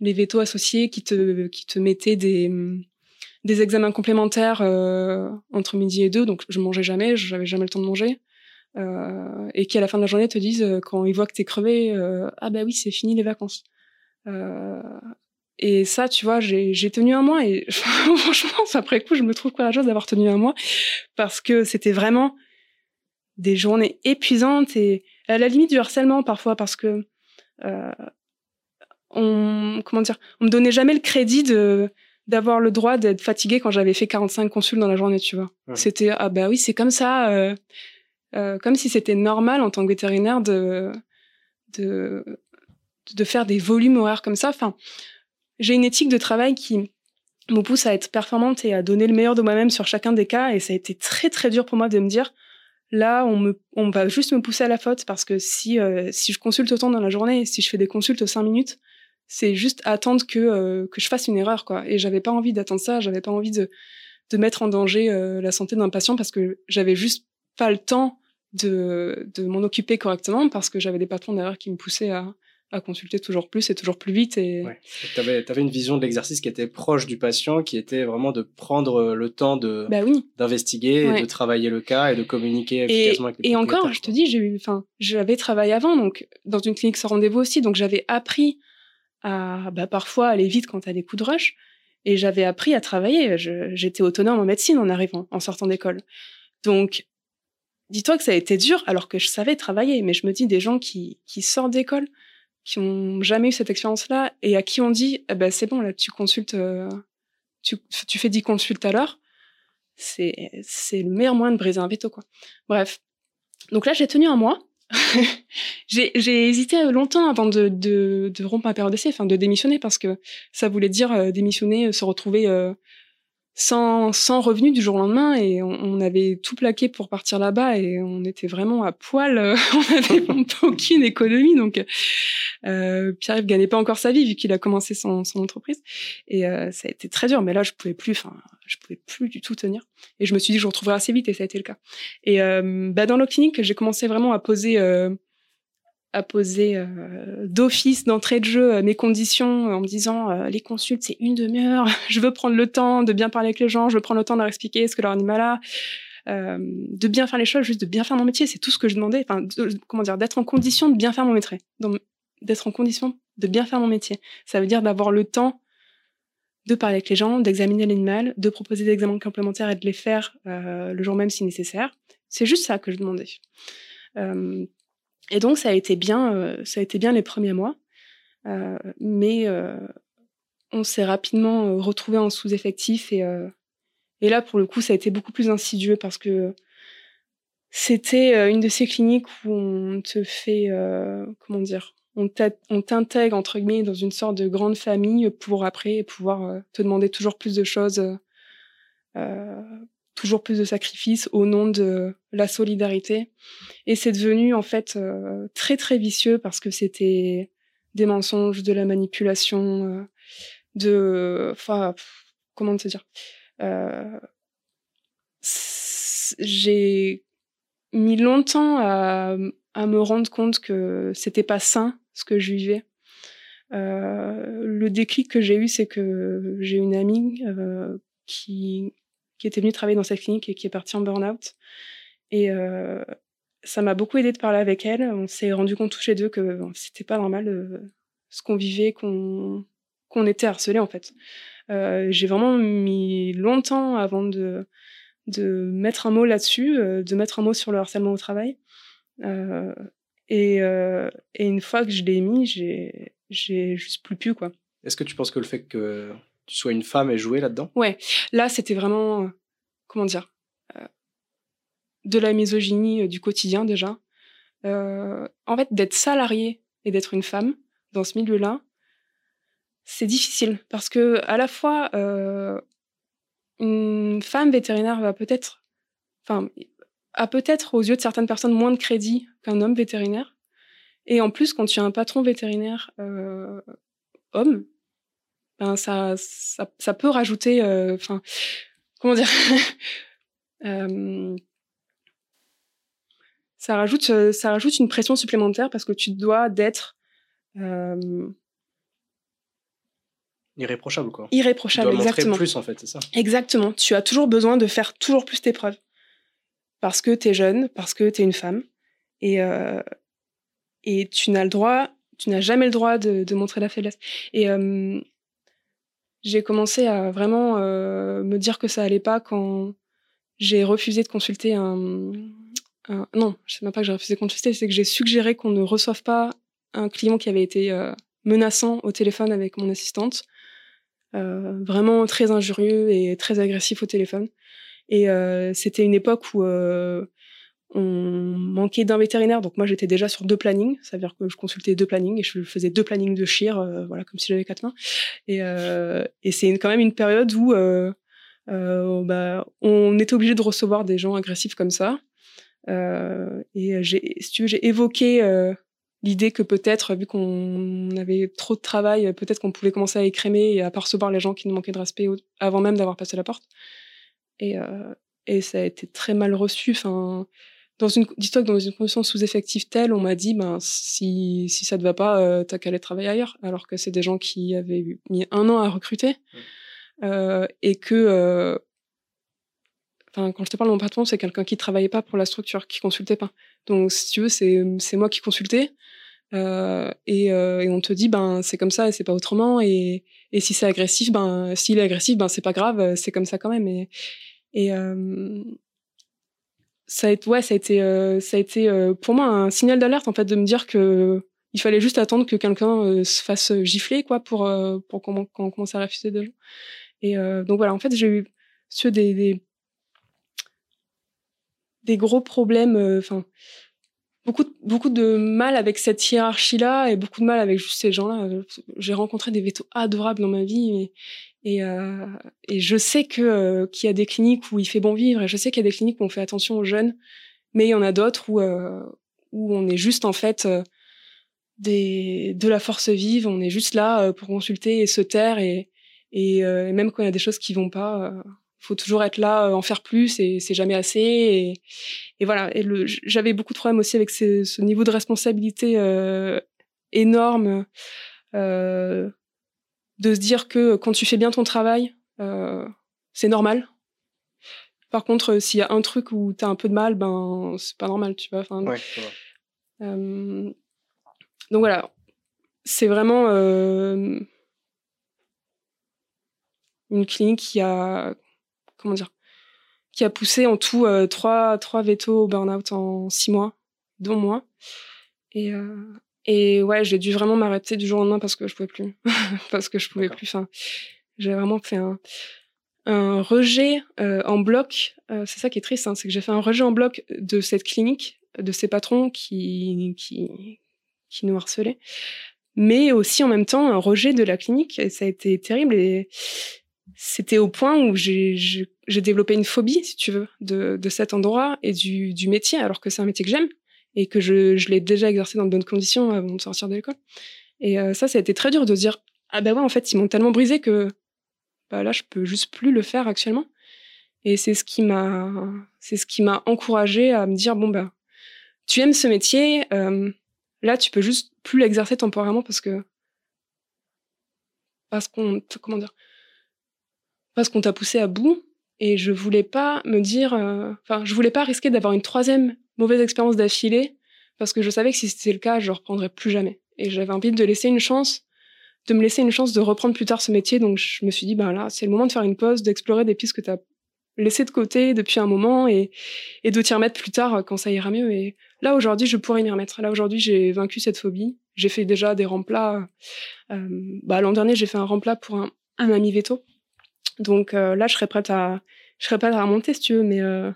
les vétos associés qui te qui te mettaient des des examens complémentaires entre midi et deux, donc je mangeais jamais, j'avais jamais le temps de manger. Et qui à la fin de la journée te disent quand ils voient que t'es crevé, ah bah oui c'est fini les vacances. Euh, et ça, tu vois, j'ai tenu un mois et franchement, après coup, je me trouve courageuse d'avoir tenu un mois parce que c'était vraiment des journées épuisantes et à la limite du harcèlement parfois parce que euh, on comment dire, on me donnait jamais le crédit de d'avoir le droit d'être fatiguée quand j'avais fait 45 consuls dans la journée, tu vois. C'était ah bah oui, c'est comme ça, euh, euh, comme si c'était normal en tant que vétérinaire de de de faire des volumes horaires comme ça. Enfin, j'ai une éthique de travail qui me pousse à être performante et à donner le meilleur de moi-même sur chacun des cas. Et ça a été très très dur pour moi de me dire, là, on me, on va juste me pousser à la faute parce que si euh, si je consulte autant dans la journée, si je fais des consultes cinq minutes, c'est juste attendre que euh, que je fasse une erreur, quoi. Et j'avais pas envie d'attendre ça. J'avais pas envie de de mettre en danger la santé d'un patient parce que j'avais juste pas le temps de de m'en occuper correctement parce que j'avais des patrons derrière qui me poussaient à à consulter toujours plus et toujours plus vite. Et... Tu avais, une vision de l'exercice qui était proche du patient, qui était vraiment de prendre le temps de bah oui. d'investiguer, et de travailler le cas et de communiquer efficacement avec les Et encore, je te dis, j'ai enfin, j'avais travaillé avant, donc dans une clinique sans rendez-vous aussi, donc j'avais appris à bah, parfois aller vite quand tu as des coups de rush, et j'avais appris à travailler. J'étais autonome en médecine en arrivant, en sortant d'école. Donc, dis-toi que ça a été dur alors que je savais travailler, mais je me dis des gens qui, qui sortent d'école, qui ont jamais eu cette expérience-là et à qui on dit eh ben c'est bon là tu consultes euh, tu, tu fais 10 consultes à l'heure c'est c'est le meilleur moyen de briser un veto quoi. Bref. Donc là j'ai tenu un mois. J'ai hésité longtemps avant de, de, de rompre ma période d'essai, enfin de démissionner, parce que ça voulait dire euh, démissionner, se retrouver euh, sans, sans revenu du jour au lendemain et on, avait tout plaqué pour partir là-bas et on était vraiment à poil. on n'avait aucune économie donc euh, Pierre-Yves gagnait pas encore sa vie vu qu'il a commencé son, son entreprise et euh, ça a été très dur. Mais là je pouvais plus, enfin je pouvais plus du tout tenir et je me suis dit que je retrouverais assez vite et ça a été le cas. Et euh, bah, dans le clinique j'ai commencé vraiment à poser euh, à poser euh, d'office, d'entrée de jeu, euh, mes conditions euh, en me disant les consultes c'est une demi-heure, je veux prendre le temps de bien parler avec les gens, je veux prendre le temps de leur expliquer ce que leur animal a, de bien faire les choses, juste de bien faire mon métier, c'est tout ce que je demandais. Enfin, comment dire, d'être en condition de bien faire mon métier, d'être en condition de bien faire mon métier. Ça veut dire d'avoir le temps de parler avec les gens, d'examiner l'animal, de proposer des examens complémentaires et de les faire le jour même si nécessaire. C'est juste ça que je demandais. Et donc ça a été bien, euh, ça a été bien les premiers mois, euh, mais euh, on s'est rapidement retrouvé en sous-effectif et et là pour le coup ça a été beaucoup plus insidieux parce que c'était une de ces cliniques où on te fait comment dire, on t'intègre entre guillemets dans une sorte de grande famille pour après pouvoir te demander toujours plus de choses toujours plus de sacrifices au nom de la solidarité. Et c'est devenu en fait euh, très très vicieux parce que c'était des mensonges, de la manipulation, euh, de, enfin, comment te dire. Euh, j'ai mis longtemps à, à, me rendre compte que c'était pas sain ce que je vivais. le déclic que j'ai eu, c'est que j'ai une amie qui qui était venue travailler dans cette clinique et qui est partie en burn-out. Et ça m'a beaucoup aidé de parler avec elle. On s'est rendu compte tous les deux que c'était pas normal ce qu'on vivait, qu'on qu'on était harcelé en fait. J'ai vraiment mis longtemps avant de de mettre un mot là-dessus, de mettre un mot sur le harcèlement au travail. Et, et, une fois que je l'ai mis, j'ai j'ai juste plus pu quoi. Est-ce que tu penses que le fait que tu sois une femme ait joué là-dedans? Ouais, là c'était vraiment comment dire de la misogynie du quotidien déjà. en fait, d'être salarié et d'être une femme dans ce milieu-là, c'est difficile parce que à la fois une femme vétérinaire va peut-être, enfin, a peut-être aux yeux de certaines personnes moins de crédit qu'un homme vétérinaire. Et en plus, quand tu as un patron vétérinaire homme, ben ça, ça, peut rajouter, enfin, comment dire, ça rajoute, ça rajoute une pression supplémentaire parce que tu dois d'être irréprochable quoi. Irréprochable, tu dois exactement. plus en fait, c'est ça. Exactement. Tu as toujours besoin de faire toujours plus tes preuves parce que tu es jeune, parce que tu es une femme et et tu n'as le droit, tu n'as jamais le droit de, montrer la faiblesse. Et j'ai commencé à vraiment me dire que ça allait pas quand j'ai refusé de consulter un, non, je sais même pas que j'ai refusé de consulter, c'est que j'ai suggéré qu'on ne reçoive pas un client qui avait été menaçant au téléphone avec mon assistante, vraiment très injurieux et très agressif au téléphone. Et c'était une époque où on manquait d'un vétérinaire, donc moi j'étais déjà sur deux plannings, ça veut dire que je consultais deux plannings et je faisais deux plannings de chir, voilà, comme si j'avais quatre mains. Et, et c'est quand même une période où bah, on était obligé de recevoir des gens agressifs comme ça. et j'ai, si tu veux, j'ai évoqué l'idée que peut-être, vu qu'on avait trop de travail, peut-être qu'on pouvait commencer à écrémer et à percevoir les gens qui nous manquaient de respect avant même d'avoir passé la porte. Et, euh, et ça a été très mal reçu. Enfin, dans une, dis-toi que dans une condition sous-effectif telle, on m'a dit, ben, si, si ça te va pas, euh, t'as qu'à aller travailler ailleurs. Alors que c'est des gens qui avaient mis un an à recruter. Euh, et que, euh, enfin, quand je te parle de mon patron, c'est quelqu'un qui travaillait pas pour la structure, qui consultait pas. Donc, si tu veux, c'est, c'est moi qui consultais. Euh, et, euh, et, on te dit ben c'est comme ça et c'est pas autrement et, et si c'est agressif ben s'il est agressif ben c'est pas grave c'est comme ça quand même et, et euh, ça a été, ouais, ça a été, euh, ça a été euh, pour moi un signal d'alerte en fait de me dire que il fallait juste attendre que quelqu'un se fasse gifler quoi pour pour qu'on commence à refuser des gens. Et donc voilà, en fait, j'ai eu des, des, gros problèmes. Enfin, beaucoup, beaucoup de mal avec cette hiérarchie-là et beaucoup de mal avec juste ces gens-là. J'ai rencontré des vétos adorables dans ma vie et, euh, et je sais que euh, qu'il y a des cliniques où il fait bon vivre et je sais qu'il y a des cliniques où on fait attention aux jeunes, mais il y en a d'autres où euh, où on est juste en fait euh, des de la force vive, on est juste là pour consulter et se taire et et, et même quand il y a des choses qui vont pas faut toujours être là, en faire plus et c'est jamais assez. Et, et voilà. Et j'avais beaucoup de problèmes aussi avec ce, ce niveau de responsabilité euh, énorme, euh, de se dire que quand tu fais bien ton travail, euh, c'est normal. Par contre, s'il y a un truc où tu as un peu de mal, ben c'est pas normal, tu vois. Enfin, ouais, euh, donc voilà, c'est vraiment euh, une clinique qui a comment dire, qui a poussé en tout euh, trois, trois vétos au burn-out en six mois, dont moi. Et, euh, et ouais, j'ai dû vraiment m'arrêter du jour au lendemain parce que je pouvais plus. parce que je pouvais plus. Enfin, j'ai vraiment fait un, un rejet euh, en bloc. c'est ça qui est triste, hein, c'est que j'ai fait un rejet en bloc de cette clinique, de ces patrons qui, qui, qui nous harcelaient, mais aussi en même temps un rejet de la clinique. Et ça a été terrible. Et, c'était au point où j'ai développé une phobie, si tu veux, de, de cet endroit et du, du métier, alors que c'est un métier que j'aime et que je, l'ai déjà exercé dans de bonnes conditions avant de sortir de l'école. Et euh, ça, ça a été très dur de dire ah ben ouais, en fait, ils m'ont tellement brisé que bah là, je peux juste plus le faire actuellement. Et c'est ce qui m'a, c'est ce qui m'a encouragé à me dire bon ben, tu aimes ce métier, euh, là, tu peux juste plus l'exercer temporairement parce que parce qu'on comment dire parce qu'on t'a poussé à bout et je voulais pas me dire, euh, enfin, je voulais pas risquer d'avoir une troisième mauvaise expérience d'affilée parce que je savais que si c'était le cas, je reprendrais plus jamais. Et j'avais envie de laisser une chance, de me laisser une chance de reprendre plus tard ce métier. Donc je me suis dit, ben là, c'est le moment de faire une pause, d'explorer des pistes que tu as laissées de côté depuis un moment et, et de t'y remettre plus tard quand ça ira mieux. Et là, aujourd'hui, je pourrais m'y remettre. Là, aujourd'hui, j'ai vaincu cette phobie. J'ai fait déjà des remplats. Euh, bah, L'an dernier, j'ai fait un remplat pour un, ami veto. Donc euh, là, je serais prête à, je serais prête à remonter si tu veux, mais. Euh,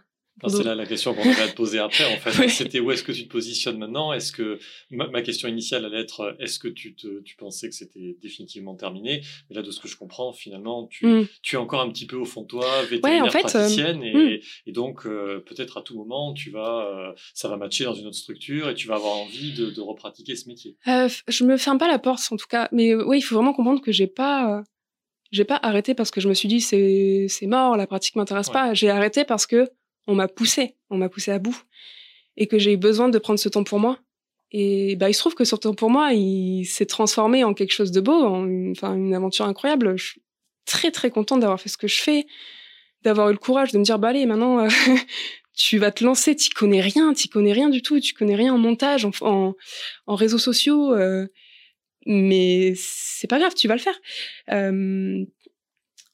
c'est là la question qu'on va te poser après. En fait, c'était où est-ce que tu te positionnes maintenant? Est-ce que ma, question initiale allait être est-ce que tu te, tu pensais que c'était définitivement terminé? Mais là, de ce que je comprends, finalement, tu, mm. tu es encore un petit peu au fond de toi, vétérinaire ouais, praticienne, et, mm. et, donc peut-être à tout moment, tu vas, ça va matcher dans une autre structure et tu vas avoir envie de, de repratiquer ce métier. Euh, je me ferme pas la porte en tout cas, mais oui, il faut vraiment comprendre que j'ai pas j'ai pas arrêté parce que je me suis dit c'est c'est mort, la pratique m'intéresse pas. J'ai arrêté parce que on m'a poussé, on m'a poussé à bout et que j'ai eu besoin de prendre ce temps pour moi. Et bah il se trouve que ce temps pour moi, il s'est transformé en quelque chose de beau, en une, une aventure incroyable. Je suis très très contente d'avoir fait ce que je fais, d'avoir eu le courage de me dire bah allez maintenant tu vas te lancer, tu connais rien, tu connais rien du tout, tu connais rien en montage, en, en, réseaux sociaux. Euh, mais c'est pas grave, tu vas le faire. Euh,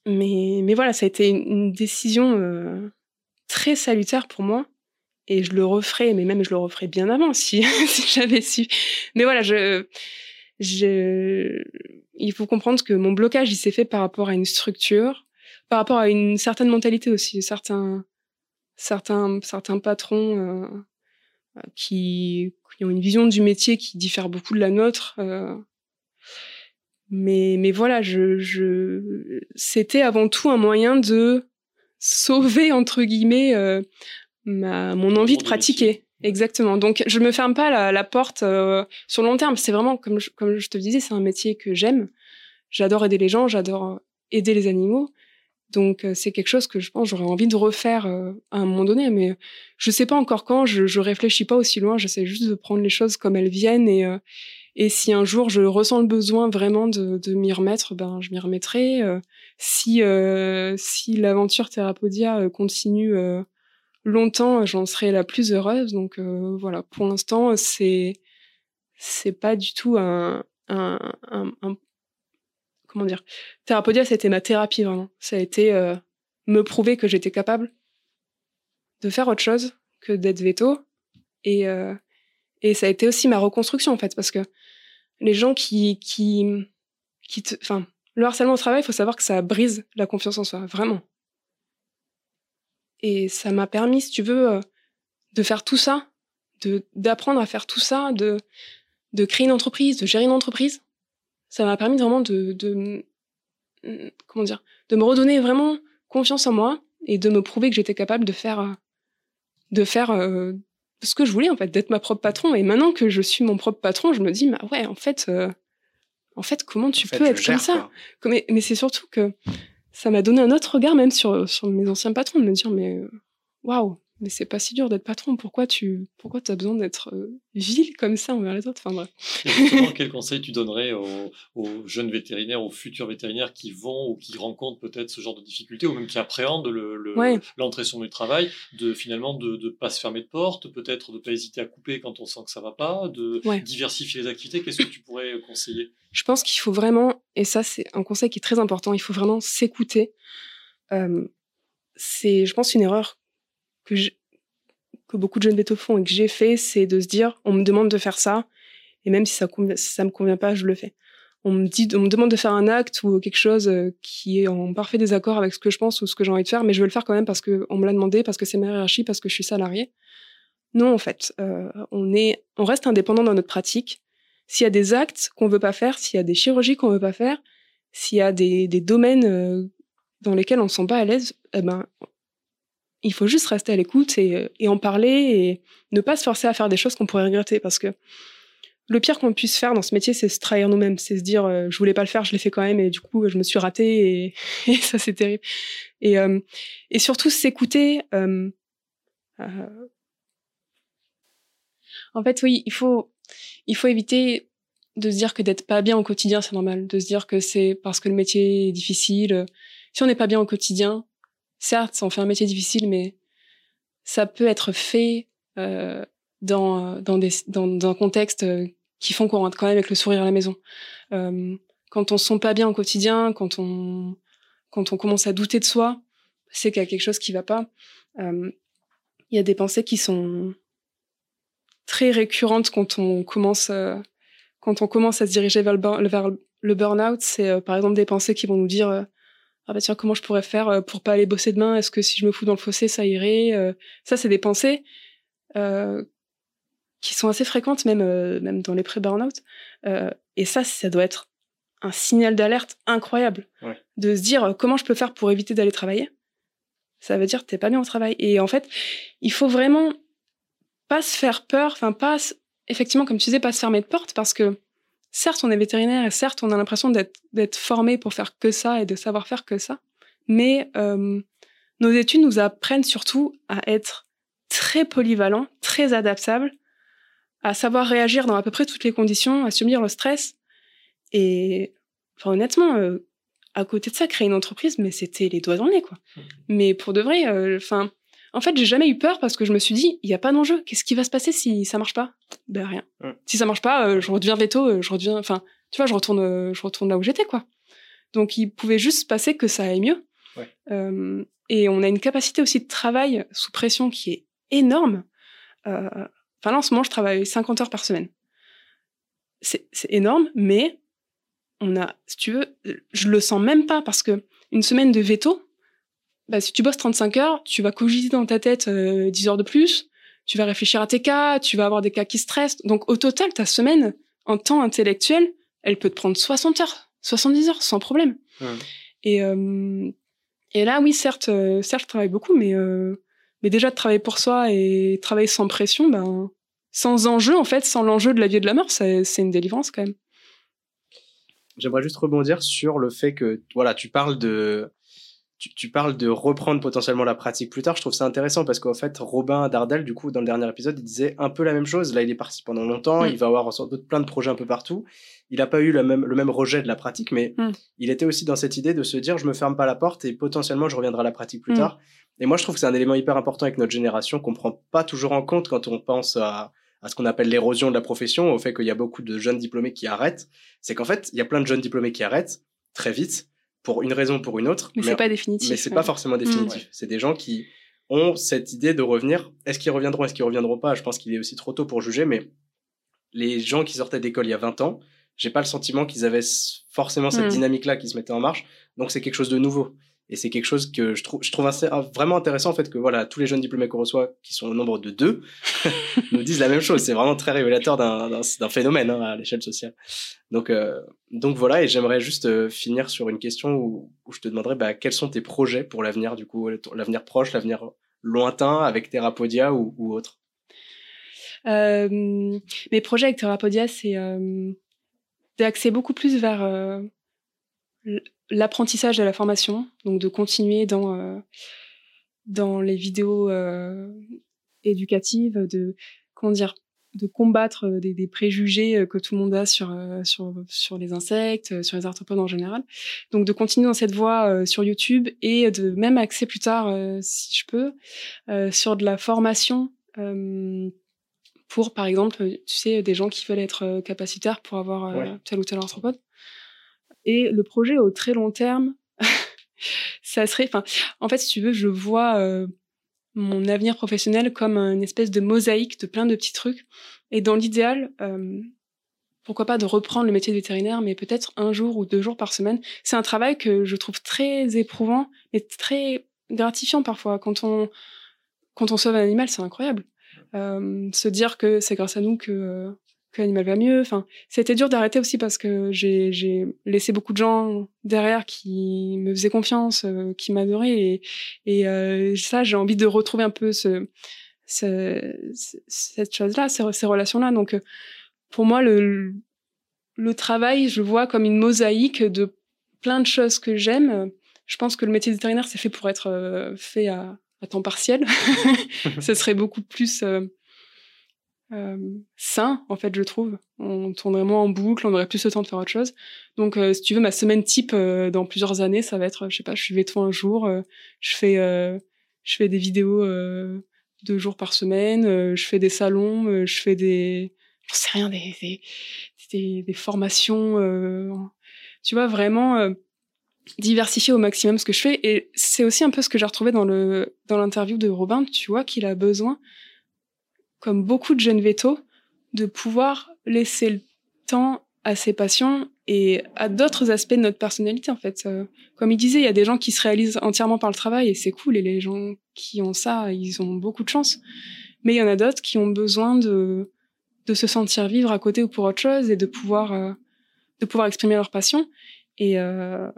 mais, mais voilà, ça a été une, décision euh, très salutaire pour moi. Et je le referai, mais même je le referai bien avant si, si j'avais su. Mais voilà, je, je, il faut comprendre que mon blocage, il s'est fait par rapport à une structure, par rapport à une certaine mentalité aussi, certains, certains, certains patrons euh, qui, qui ont une vision du métier qui diffère beaucoup de la nôtre. Euh, mais, mais voilà, je, je... c'était avant tout un moyen de sauver, entre guillemets, euh, ma, mon envie de pratiquer. Exactement. Donc, je me ferme pas la, la porte euh, sur le long terme. C'est vraiment, comme je, comme je te disais, c'est un métier que j'aime. J'adore aider les gens, j'adore aider les animaux. Donc, euh, c'est quelque chose que je pense j'aurais envie de refaire à un moment donné. Mais je sais pas encore quand, je, je réfléchis pas aussi loin. J'essaie juste de prendre les choses comme elles viennent et, et si un jour je ressens le besoin vraiment de, m'y remettre, ben je m'y remettrai. Euh, si euh, si l'aventure Therapodia euh, continue longtemps, j'en serai la plus heureuse. Donc voilà, pour l'instant c'est c'est pas du tout un, un, un, comment dire? Therapodia, c'était ma thérapie vraiment. Ça a été me prouver que j'étais capable de faire autre chose que d'être veto et et ça a été aussi ma reconstruction en fait parce que les gens qui, qui, te, enfin, le harcèlement au travail, il faut savoir que ça brise la confiance en soi, vraiment. Et ça m'a permis, si tu veux, euh, de faire tout ça, de d'apprendre à faire tout ça, de de créer une entreprise, de gérer une entreprise. Ça m'a permis vraiment de, de comment dire, de me redonner vraiment confiance en moi et de me prouver que j'étais capable de faire euh, de faire euh, ce que je voulais en fait, d'être ma propre patron. Et maintenant que je suis mon propre patron, je me dis, bah ouais, en fait, euh, en fait, comment tu peux être comme ça Mais, mais c'est surtout que ça m'a donné un autre regard même sur, sur mes anciens patrons, de me dire, mais waouh, mais c'est pas si dur d'être patron. Pourquoi tu pourquoi as besoin d'être euh, vil comme ça envers les autres? Enfin, bref. Justement, quel conseil tu donnerais aux, jeunes vétérinaires, aux futurs vétérinaires qui vont ou qui rencontrent peut-être ce genre de difficultés ou même qui appréhendent l'entrée le, sur le travail, de finalement de ne pas se fermer de porte, peut-être de ne pas hésiter à couper quand on sent que ça va pas, de diversifier les activités? Qu'est-ce que tu pourrais conseiller? Je pense qu'il faut vraiment, et ça c'est un conseil qui est très important, il faut vraiment s'écouter. Euh, c'est, je pense, une erreur que, beaucoup de jeunes vétos font et que j'ai fait, c'est de se dire, on me demande de faire ça, et même si ça, ne me convient pas, je le fais. On me dit, on me demande de faire un acte ou quelque chose euh, qui est en parfait désaccord avec ce que je pense ou ce que j'ai envie de faire, mais je veux le faire quand même parce que on me l'a demandé, parce que c'est ma hiérarchie, parce que je suis salarié. Non, en fait, euh, on est, on reste indépendant dans notre pratique. S'il y a des actes qu'on veut pas faire, s'il y a des chirurgies qu'on veut pas faire, s'il y a des, domaines euh, dans lesquels on se sent pas à l'aise, eh ben, il faut juste rester à l'écoute et, et, en parler et ne pas se forcer à faire des choses qu'on pourrait regretter parce que le pire qu'on puisse faire dans ce métier, c'est se trahir nous-mêmes, c'est se dire euh, je voulais pas le faire, je l'ai fait quand même et du coup je me suis raté et, et ça c'est terrible. Et, euh, et surtout s'écouter. Euh, euh, en fait, oui, il faut il faut éviter de se dire que d'être pas bien au quotidien c'est normal, de se dire que c'est parce que le métier est difficile. Si on n'est pas bien au quotidien, certes, on fait un métier difficile, mais ça peut être fait dans, dans, des, dans, un contexte qui font qu'on rentre quand même avec le sourire à la maison. quand on se sent pas bien au quotidien, quand on, quand on commence à douter de soi, c'est qu'il y a quelque chose qui va pas. Il y a des pensées qui sont très récurrentes quand on commence, quand on commence à se diriger vers le, vers le burn-out. C'est par exemple des pensées qui vont nous dire ah bah tiens comment je pourrais faire euh, pour pas aller bosser demain? Est-ce que si je me fous dans le fossé ça irait? Euh, ça c'est des pensées euh, qui sont assez fréquentes même même dans les pré burnout et ça ça doit être un signal d'alerte incroyable. De se dire comment je peux faire pour éviter d'aller travailler? Ça veut dire que t'es pas bien au travail. Et en fait il faut vraiment pas se faire peur enfin pas effectivement comme tu disais pas se fermer de porte parce que certes, on est vétérinaire et certes, on a l'impression d'être formé pour faire que ça et de savoir faire que ça. Mais euh, nos études nous apprennent surtout à être très polyvalents, très adaptables, à savoir réagir dans à peu près toutes les conditions, à subir le stress. Et enfin, honnêtement, euh, à côté de ça, créer une entreprise, mais c'était les doigts dans le nez, quoi. Mmh. Mais pour de vrai, euh, enfin, en fait, j'ai jamais eu peur parce que je me suis dit, il n'y a pas d'enjeu. Qu'est-ce qui va se passer si ça marche pas Ben rien. Si ça marche pas, euh, je redeviens veto, euh, je redeviens, enfin, tu vois, je retourne, euh, je retourne là où j'étais, quoi. Donc, il pouvait juste se passer que ça aille mieux. et on a une capacité aussi de travail sous pression qui est énorme. Enfin, là, en ce moment, je travaille 50 heures par semaine. C'est énorme, mais on a, si tu veux, je le sens même pas parce que une semaine de veto, bah, si tu bosses 35 heures, tu vas cogiter dans ta tête 10 euh, heures de plus, tu vas réfléchir à tes cas, tu vas avoir des cas qui stressent. Donc au total, ta semaine en temps intellectuel, elle peut te prendre 60 heures, 70 heures sans problème. Et, euh, et là, oui, certes, euh, certes, je travaille beaucoup, mais, mais déjà de travailler pour soi et travailler sans pression, ben, sans enjeu, en fait, sans l'enjeu de la vie et de la mort, c'est une délivrance quand même. J'aimerais juste rebondir sur le fait que, voilà, tu parles de, tu, parles de reprendre potentiellement la pratique plus tard. Je trouve ça intéressant parce qu'en fait, Robin Dardel, du coup, dans le dernier épisode, il disait un peu la même chose. Là, il est parti pendant longtemps. Mm. Il va avoir sans doute plein de projets un peu partout. Il n'a pas eu le même, le même rejet de la pratique, mais mm. il était aussi dans cette idée de se dire, je me ferme pas la porte et potentiellement, je reviendrai à la pratique plus mm. tard. Et moi, je trouve que c'est un élément hyper important avec notre génération qu'on prend pas toujours en compte quand on pense à, à ce qu'on appelle l'érosion de la profession, au fait qu'il y a beaucoup de jeunes diplômés qui arrêtent. C'est qu'en fait, il y a plein de jeunes diplômés qui arrêtent très vite pour une raison ou pour une autre. Mais, c'est pas définitif. Mais c'est pas forcément mm. définitif. C'est des gens qui ont cette idée de revenir. Est-ce qu'ils reviendront, est-ce qu'ils reviendront pas? Je pense qu'il est aussi trop tôt pour juger, mais les gens qui sortaient d'école il y a 20 ans, j'ai pas le sentiment qu'ils avaient forcément cette mm. dynamique-là qui se mettait en marche. Donc c'est quelque chose de nouveau. Et c'est quelque chose que je trouve, je trouve vraiment intéressant en fait que voilà tous les jeunes diplômés qu'on reçoit, qui sont au nombre de deux, nous disent la même chose. C'est vraiment très révélateur d'un phénomène hein, à l'échelle sociale. Donc euh, donc voilà et j'aimerais juste euh, finir sur une question où, je te demanderais bah, quels sont tes projets pour l'avenir du coup l'avenir proche, l'avenir lointain avec Therapodia ou, ou autre? Euh, mes projets avec Therapodia c'est d'axer beaucoup plus vers l'apprentissage de la formation, donc de continuer dans, euh, dans les vidéos euh, éducatives, de, comment dire, de combattre des, des, préjugés que tout le monde a sur, sur, sur les insectes, sur les arthropodes en général. Donc de continuer dans cette voie sur YouTube et de même axer plus tard, si je peux, sur de la formation pour, par exemple, tu sais, des gens qui veulent être capacitaires pour avoir tel ou tel arthropode. Et le projet au très long terme, ça serait, enfin, en fait, si tu veux, je vois euh, mon avenir professionnel comme une espèce de mosaïque de plein de petits trucs. Et dans l'idéal, euh, pourquoi pas de reprendre le métier de vétérinaire, mais peut-être un jour ou deux jours par semaine. C'est un travail que je trouve très éprouvant et très gratifiant parfois. Quand on, quand on sauve un animal, c'est incroyable. Euh, se dire que c'est grâce à nous que que l'animal va mieux. Enfin, c'était dur d'arrêter aussi parce que j'ai laissé beaucoup de gens derrière qui me faisaient confiance, euh, qui m'adoraient. Et, euh, ça, j'ai envie de retrouver un peu ce, ce cette chose-là, ces, relations-là. Donc, euh, pour moi, le, travail, je le vois comme une mosaïque de plein de choses que j'aime. Je pense que le métier de vétérinaire, c'est fait pour être fait à temps partiel. Ce serait beaucoup plus sain, en fait, je trouve. On tourne vraiment en boucle, on aurait plus le temps de faire autre chose. Donc, si tu veux, ma semaine type dans plusieurs années, ça va être, je sais pas, je suis veto un jour, je fais, je fais des vidéos deux jours par semaine, je fais des salons, je fais des, j'en sais rien, des, des, des, des formations, tu vois, vraiment diversifier au maximum ce que je fais. Et c'est aussi un peu ce que j'ai retrouvé dans le dans l'interview de Robin. Tu vois qu'il a besoin, comme beaucoup de jeunes vétos, de pouvoir laisser le temps à ses passions et à d'autres aspects de notre personnalité en fait. Euh, comme il disait, il y a des gens qui se réalisent entièrement par le travail et c'est cool. Et les gens qui ont ça, ils ont beaucoup de chance. Mais il y en a d'autres qui ont besoin de de se sentir vivre à côté ou pour autre chose et de pouvoir euh, de pouvoir exprimer leur passion. Et, euh,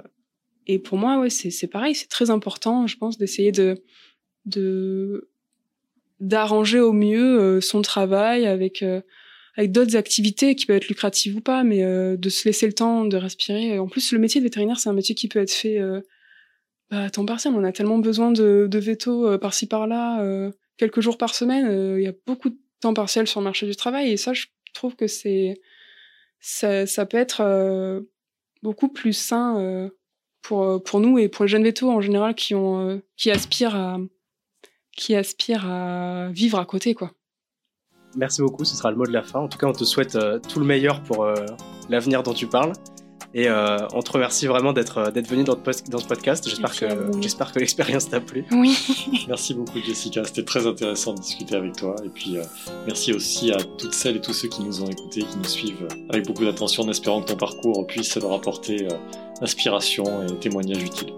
et pour moi, ouais, c'est pareil, c'est très important, je pense, d'essayer de de d'arranger au mieux euh, son travail avec euh, avec d'autres activités qui peuvent être lucratives ou pas, mais euh, de se laisser le temps de respirer. En plus, le métier de vétérinaire, c'est un métier qui peut être fait bah, à temps partiel. On a tellement besoin de, de veto par-ci par-là, quelques jours par semaine. Il y a beaucoup de temps partiel sur le marché du travail, et ça, je trouve que c'est ça, ça peut être beaucoup plus sain pour, euh, pour nous et pour les jeunes vétos en général qui, ont, euh, qui, aspirent à, qui aspirent à vivre à côté. quoi. Merci beaucoup, ce sera le mot de la fin. En tout cas, on te souhaite euh, tout le meilleur pour l'avenir dont tu parles. Et on te remercie vraiment d'être venu dans, dans, ce podcast. J'espère que j'espère que l'expérience t'a plu. Oui. merci beaucoup Jessica, c'était très intéressant de discuter avec toi. Et puis merci aussi à toutes celles et tous ceux qui nous ont écoutés, qui nous suivent avec beaucoup d'attention, en espérant que ton parcours puisse leur apporter inspiration et témoignages utiles.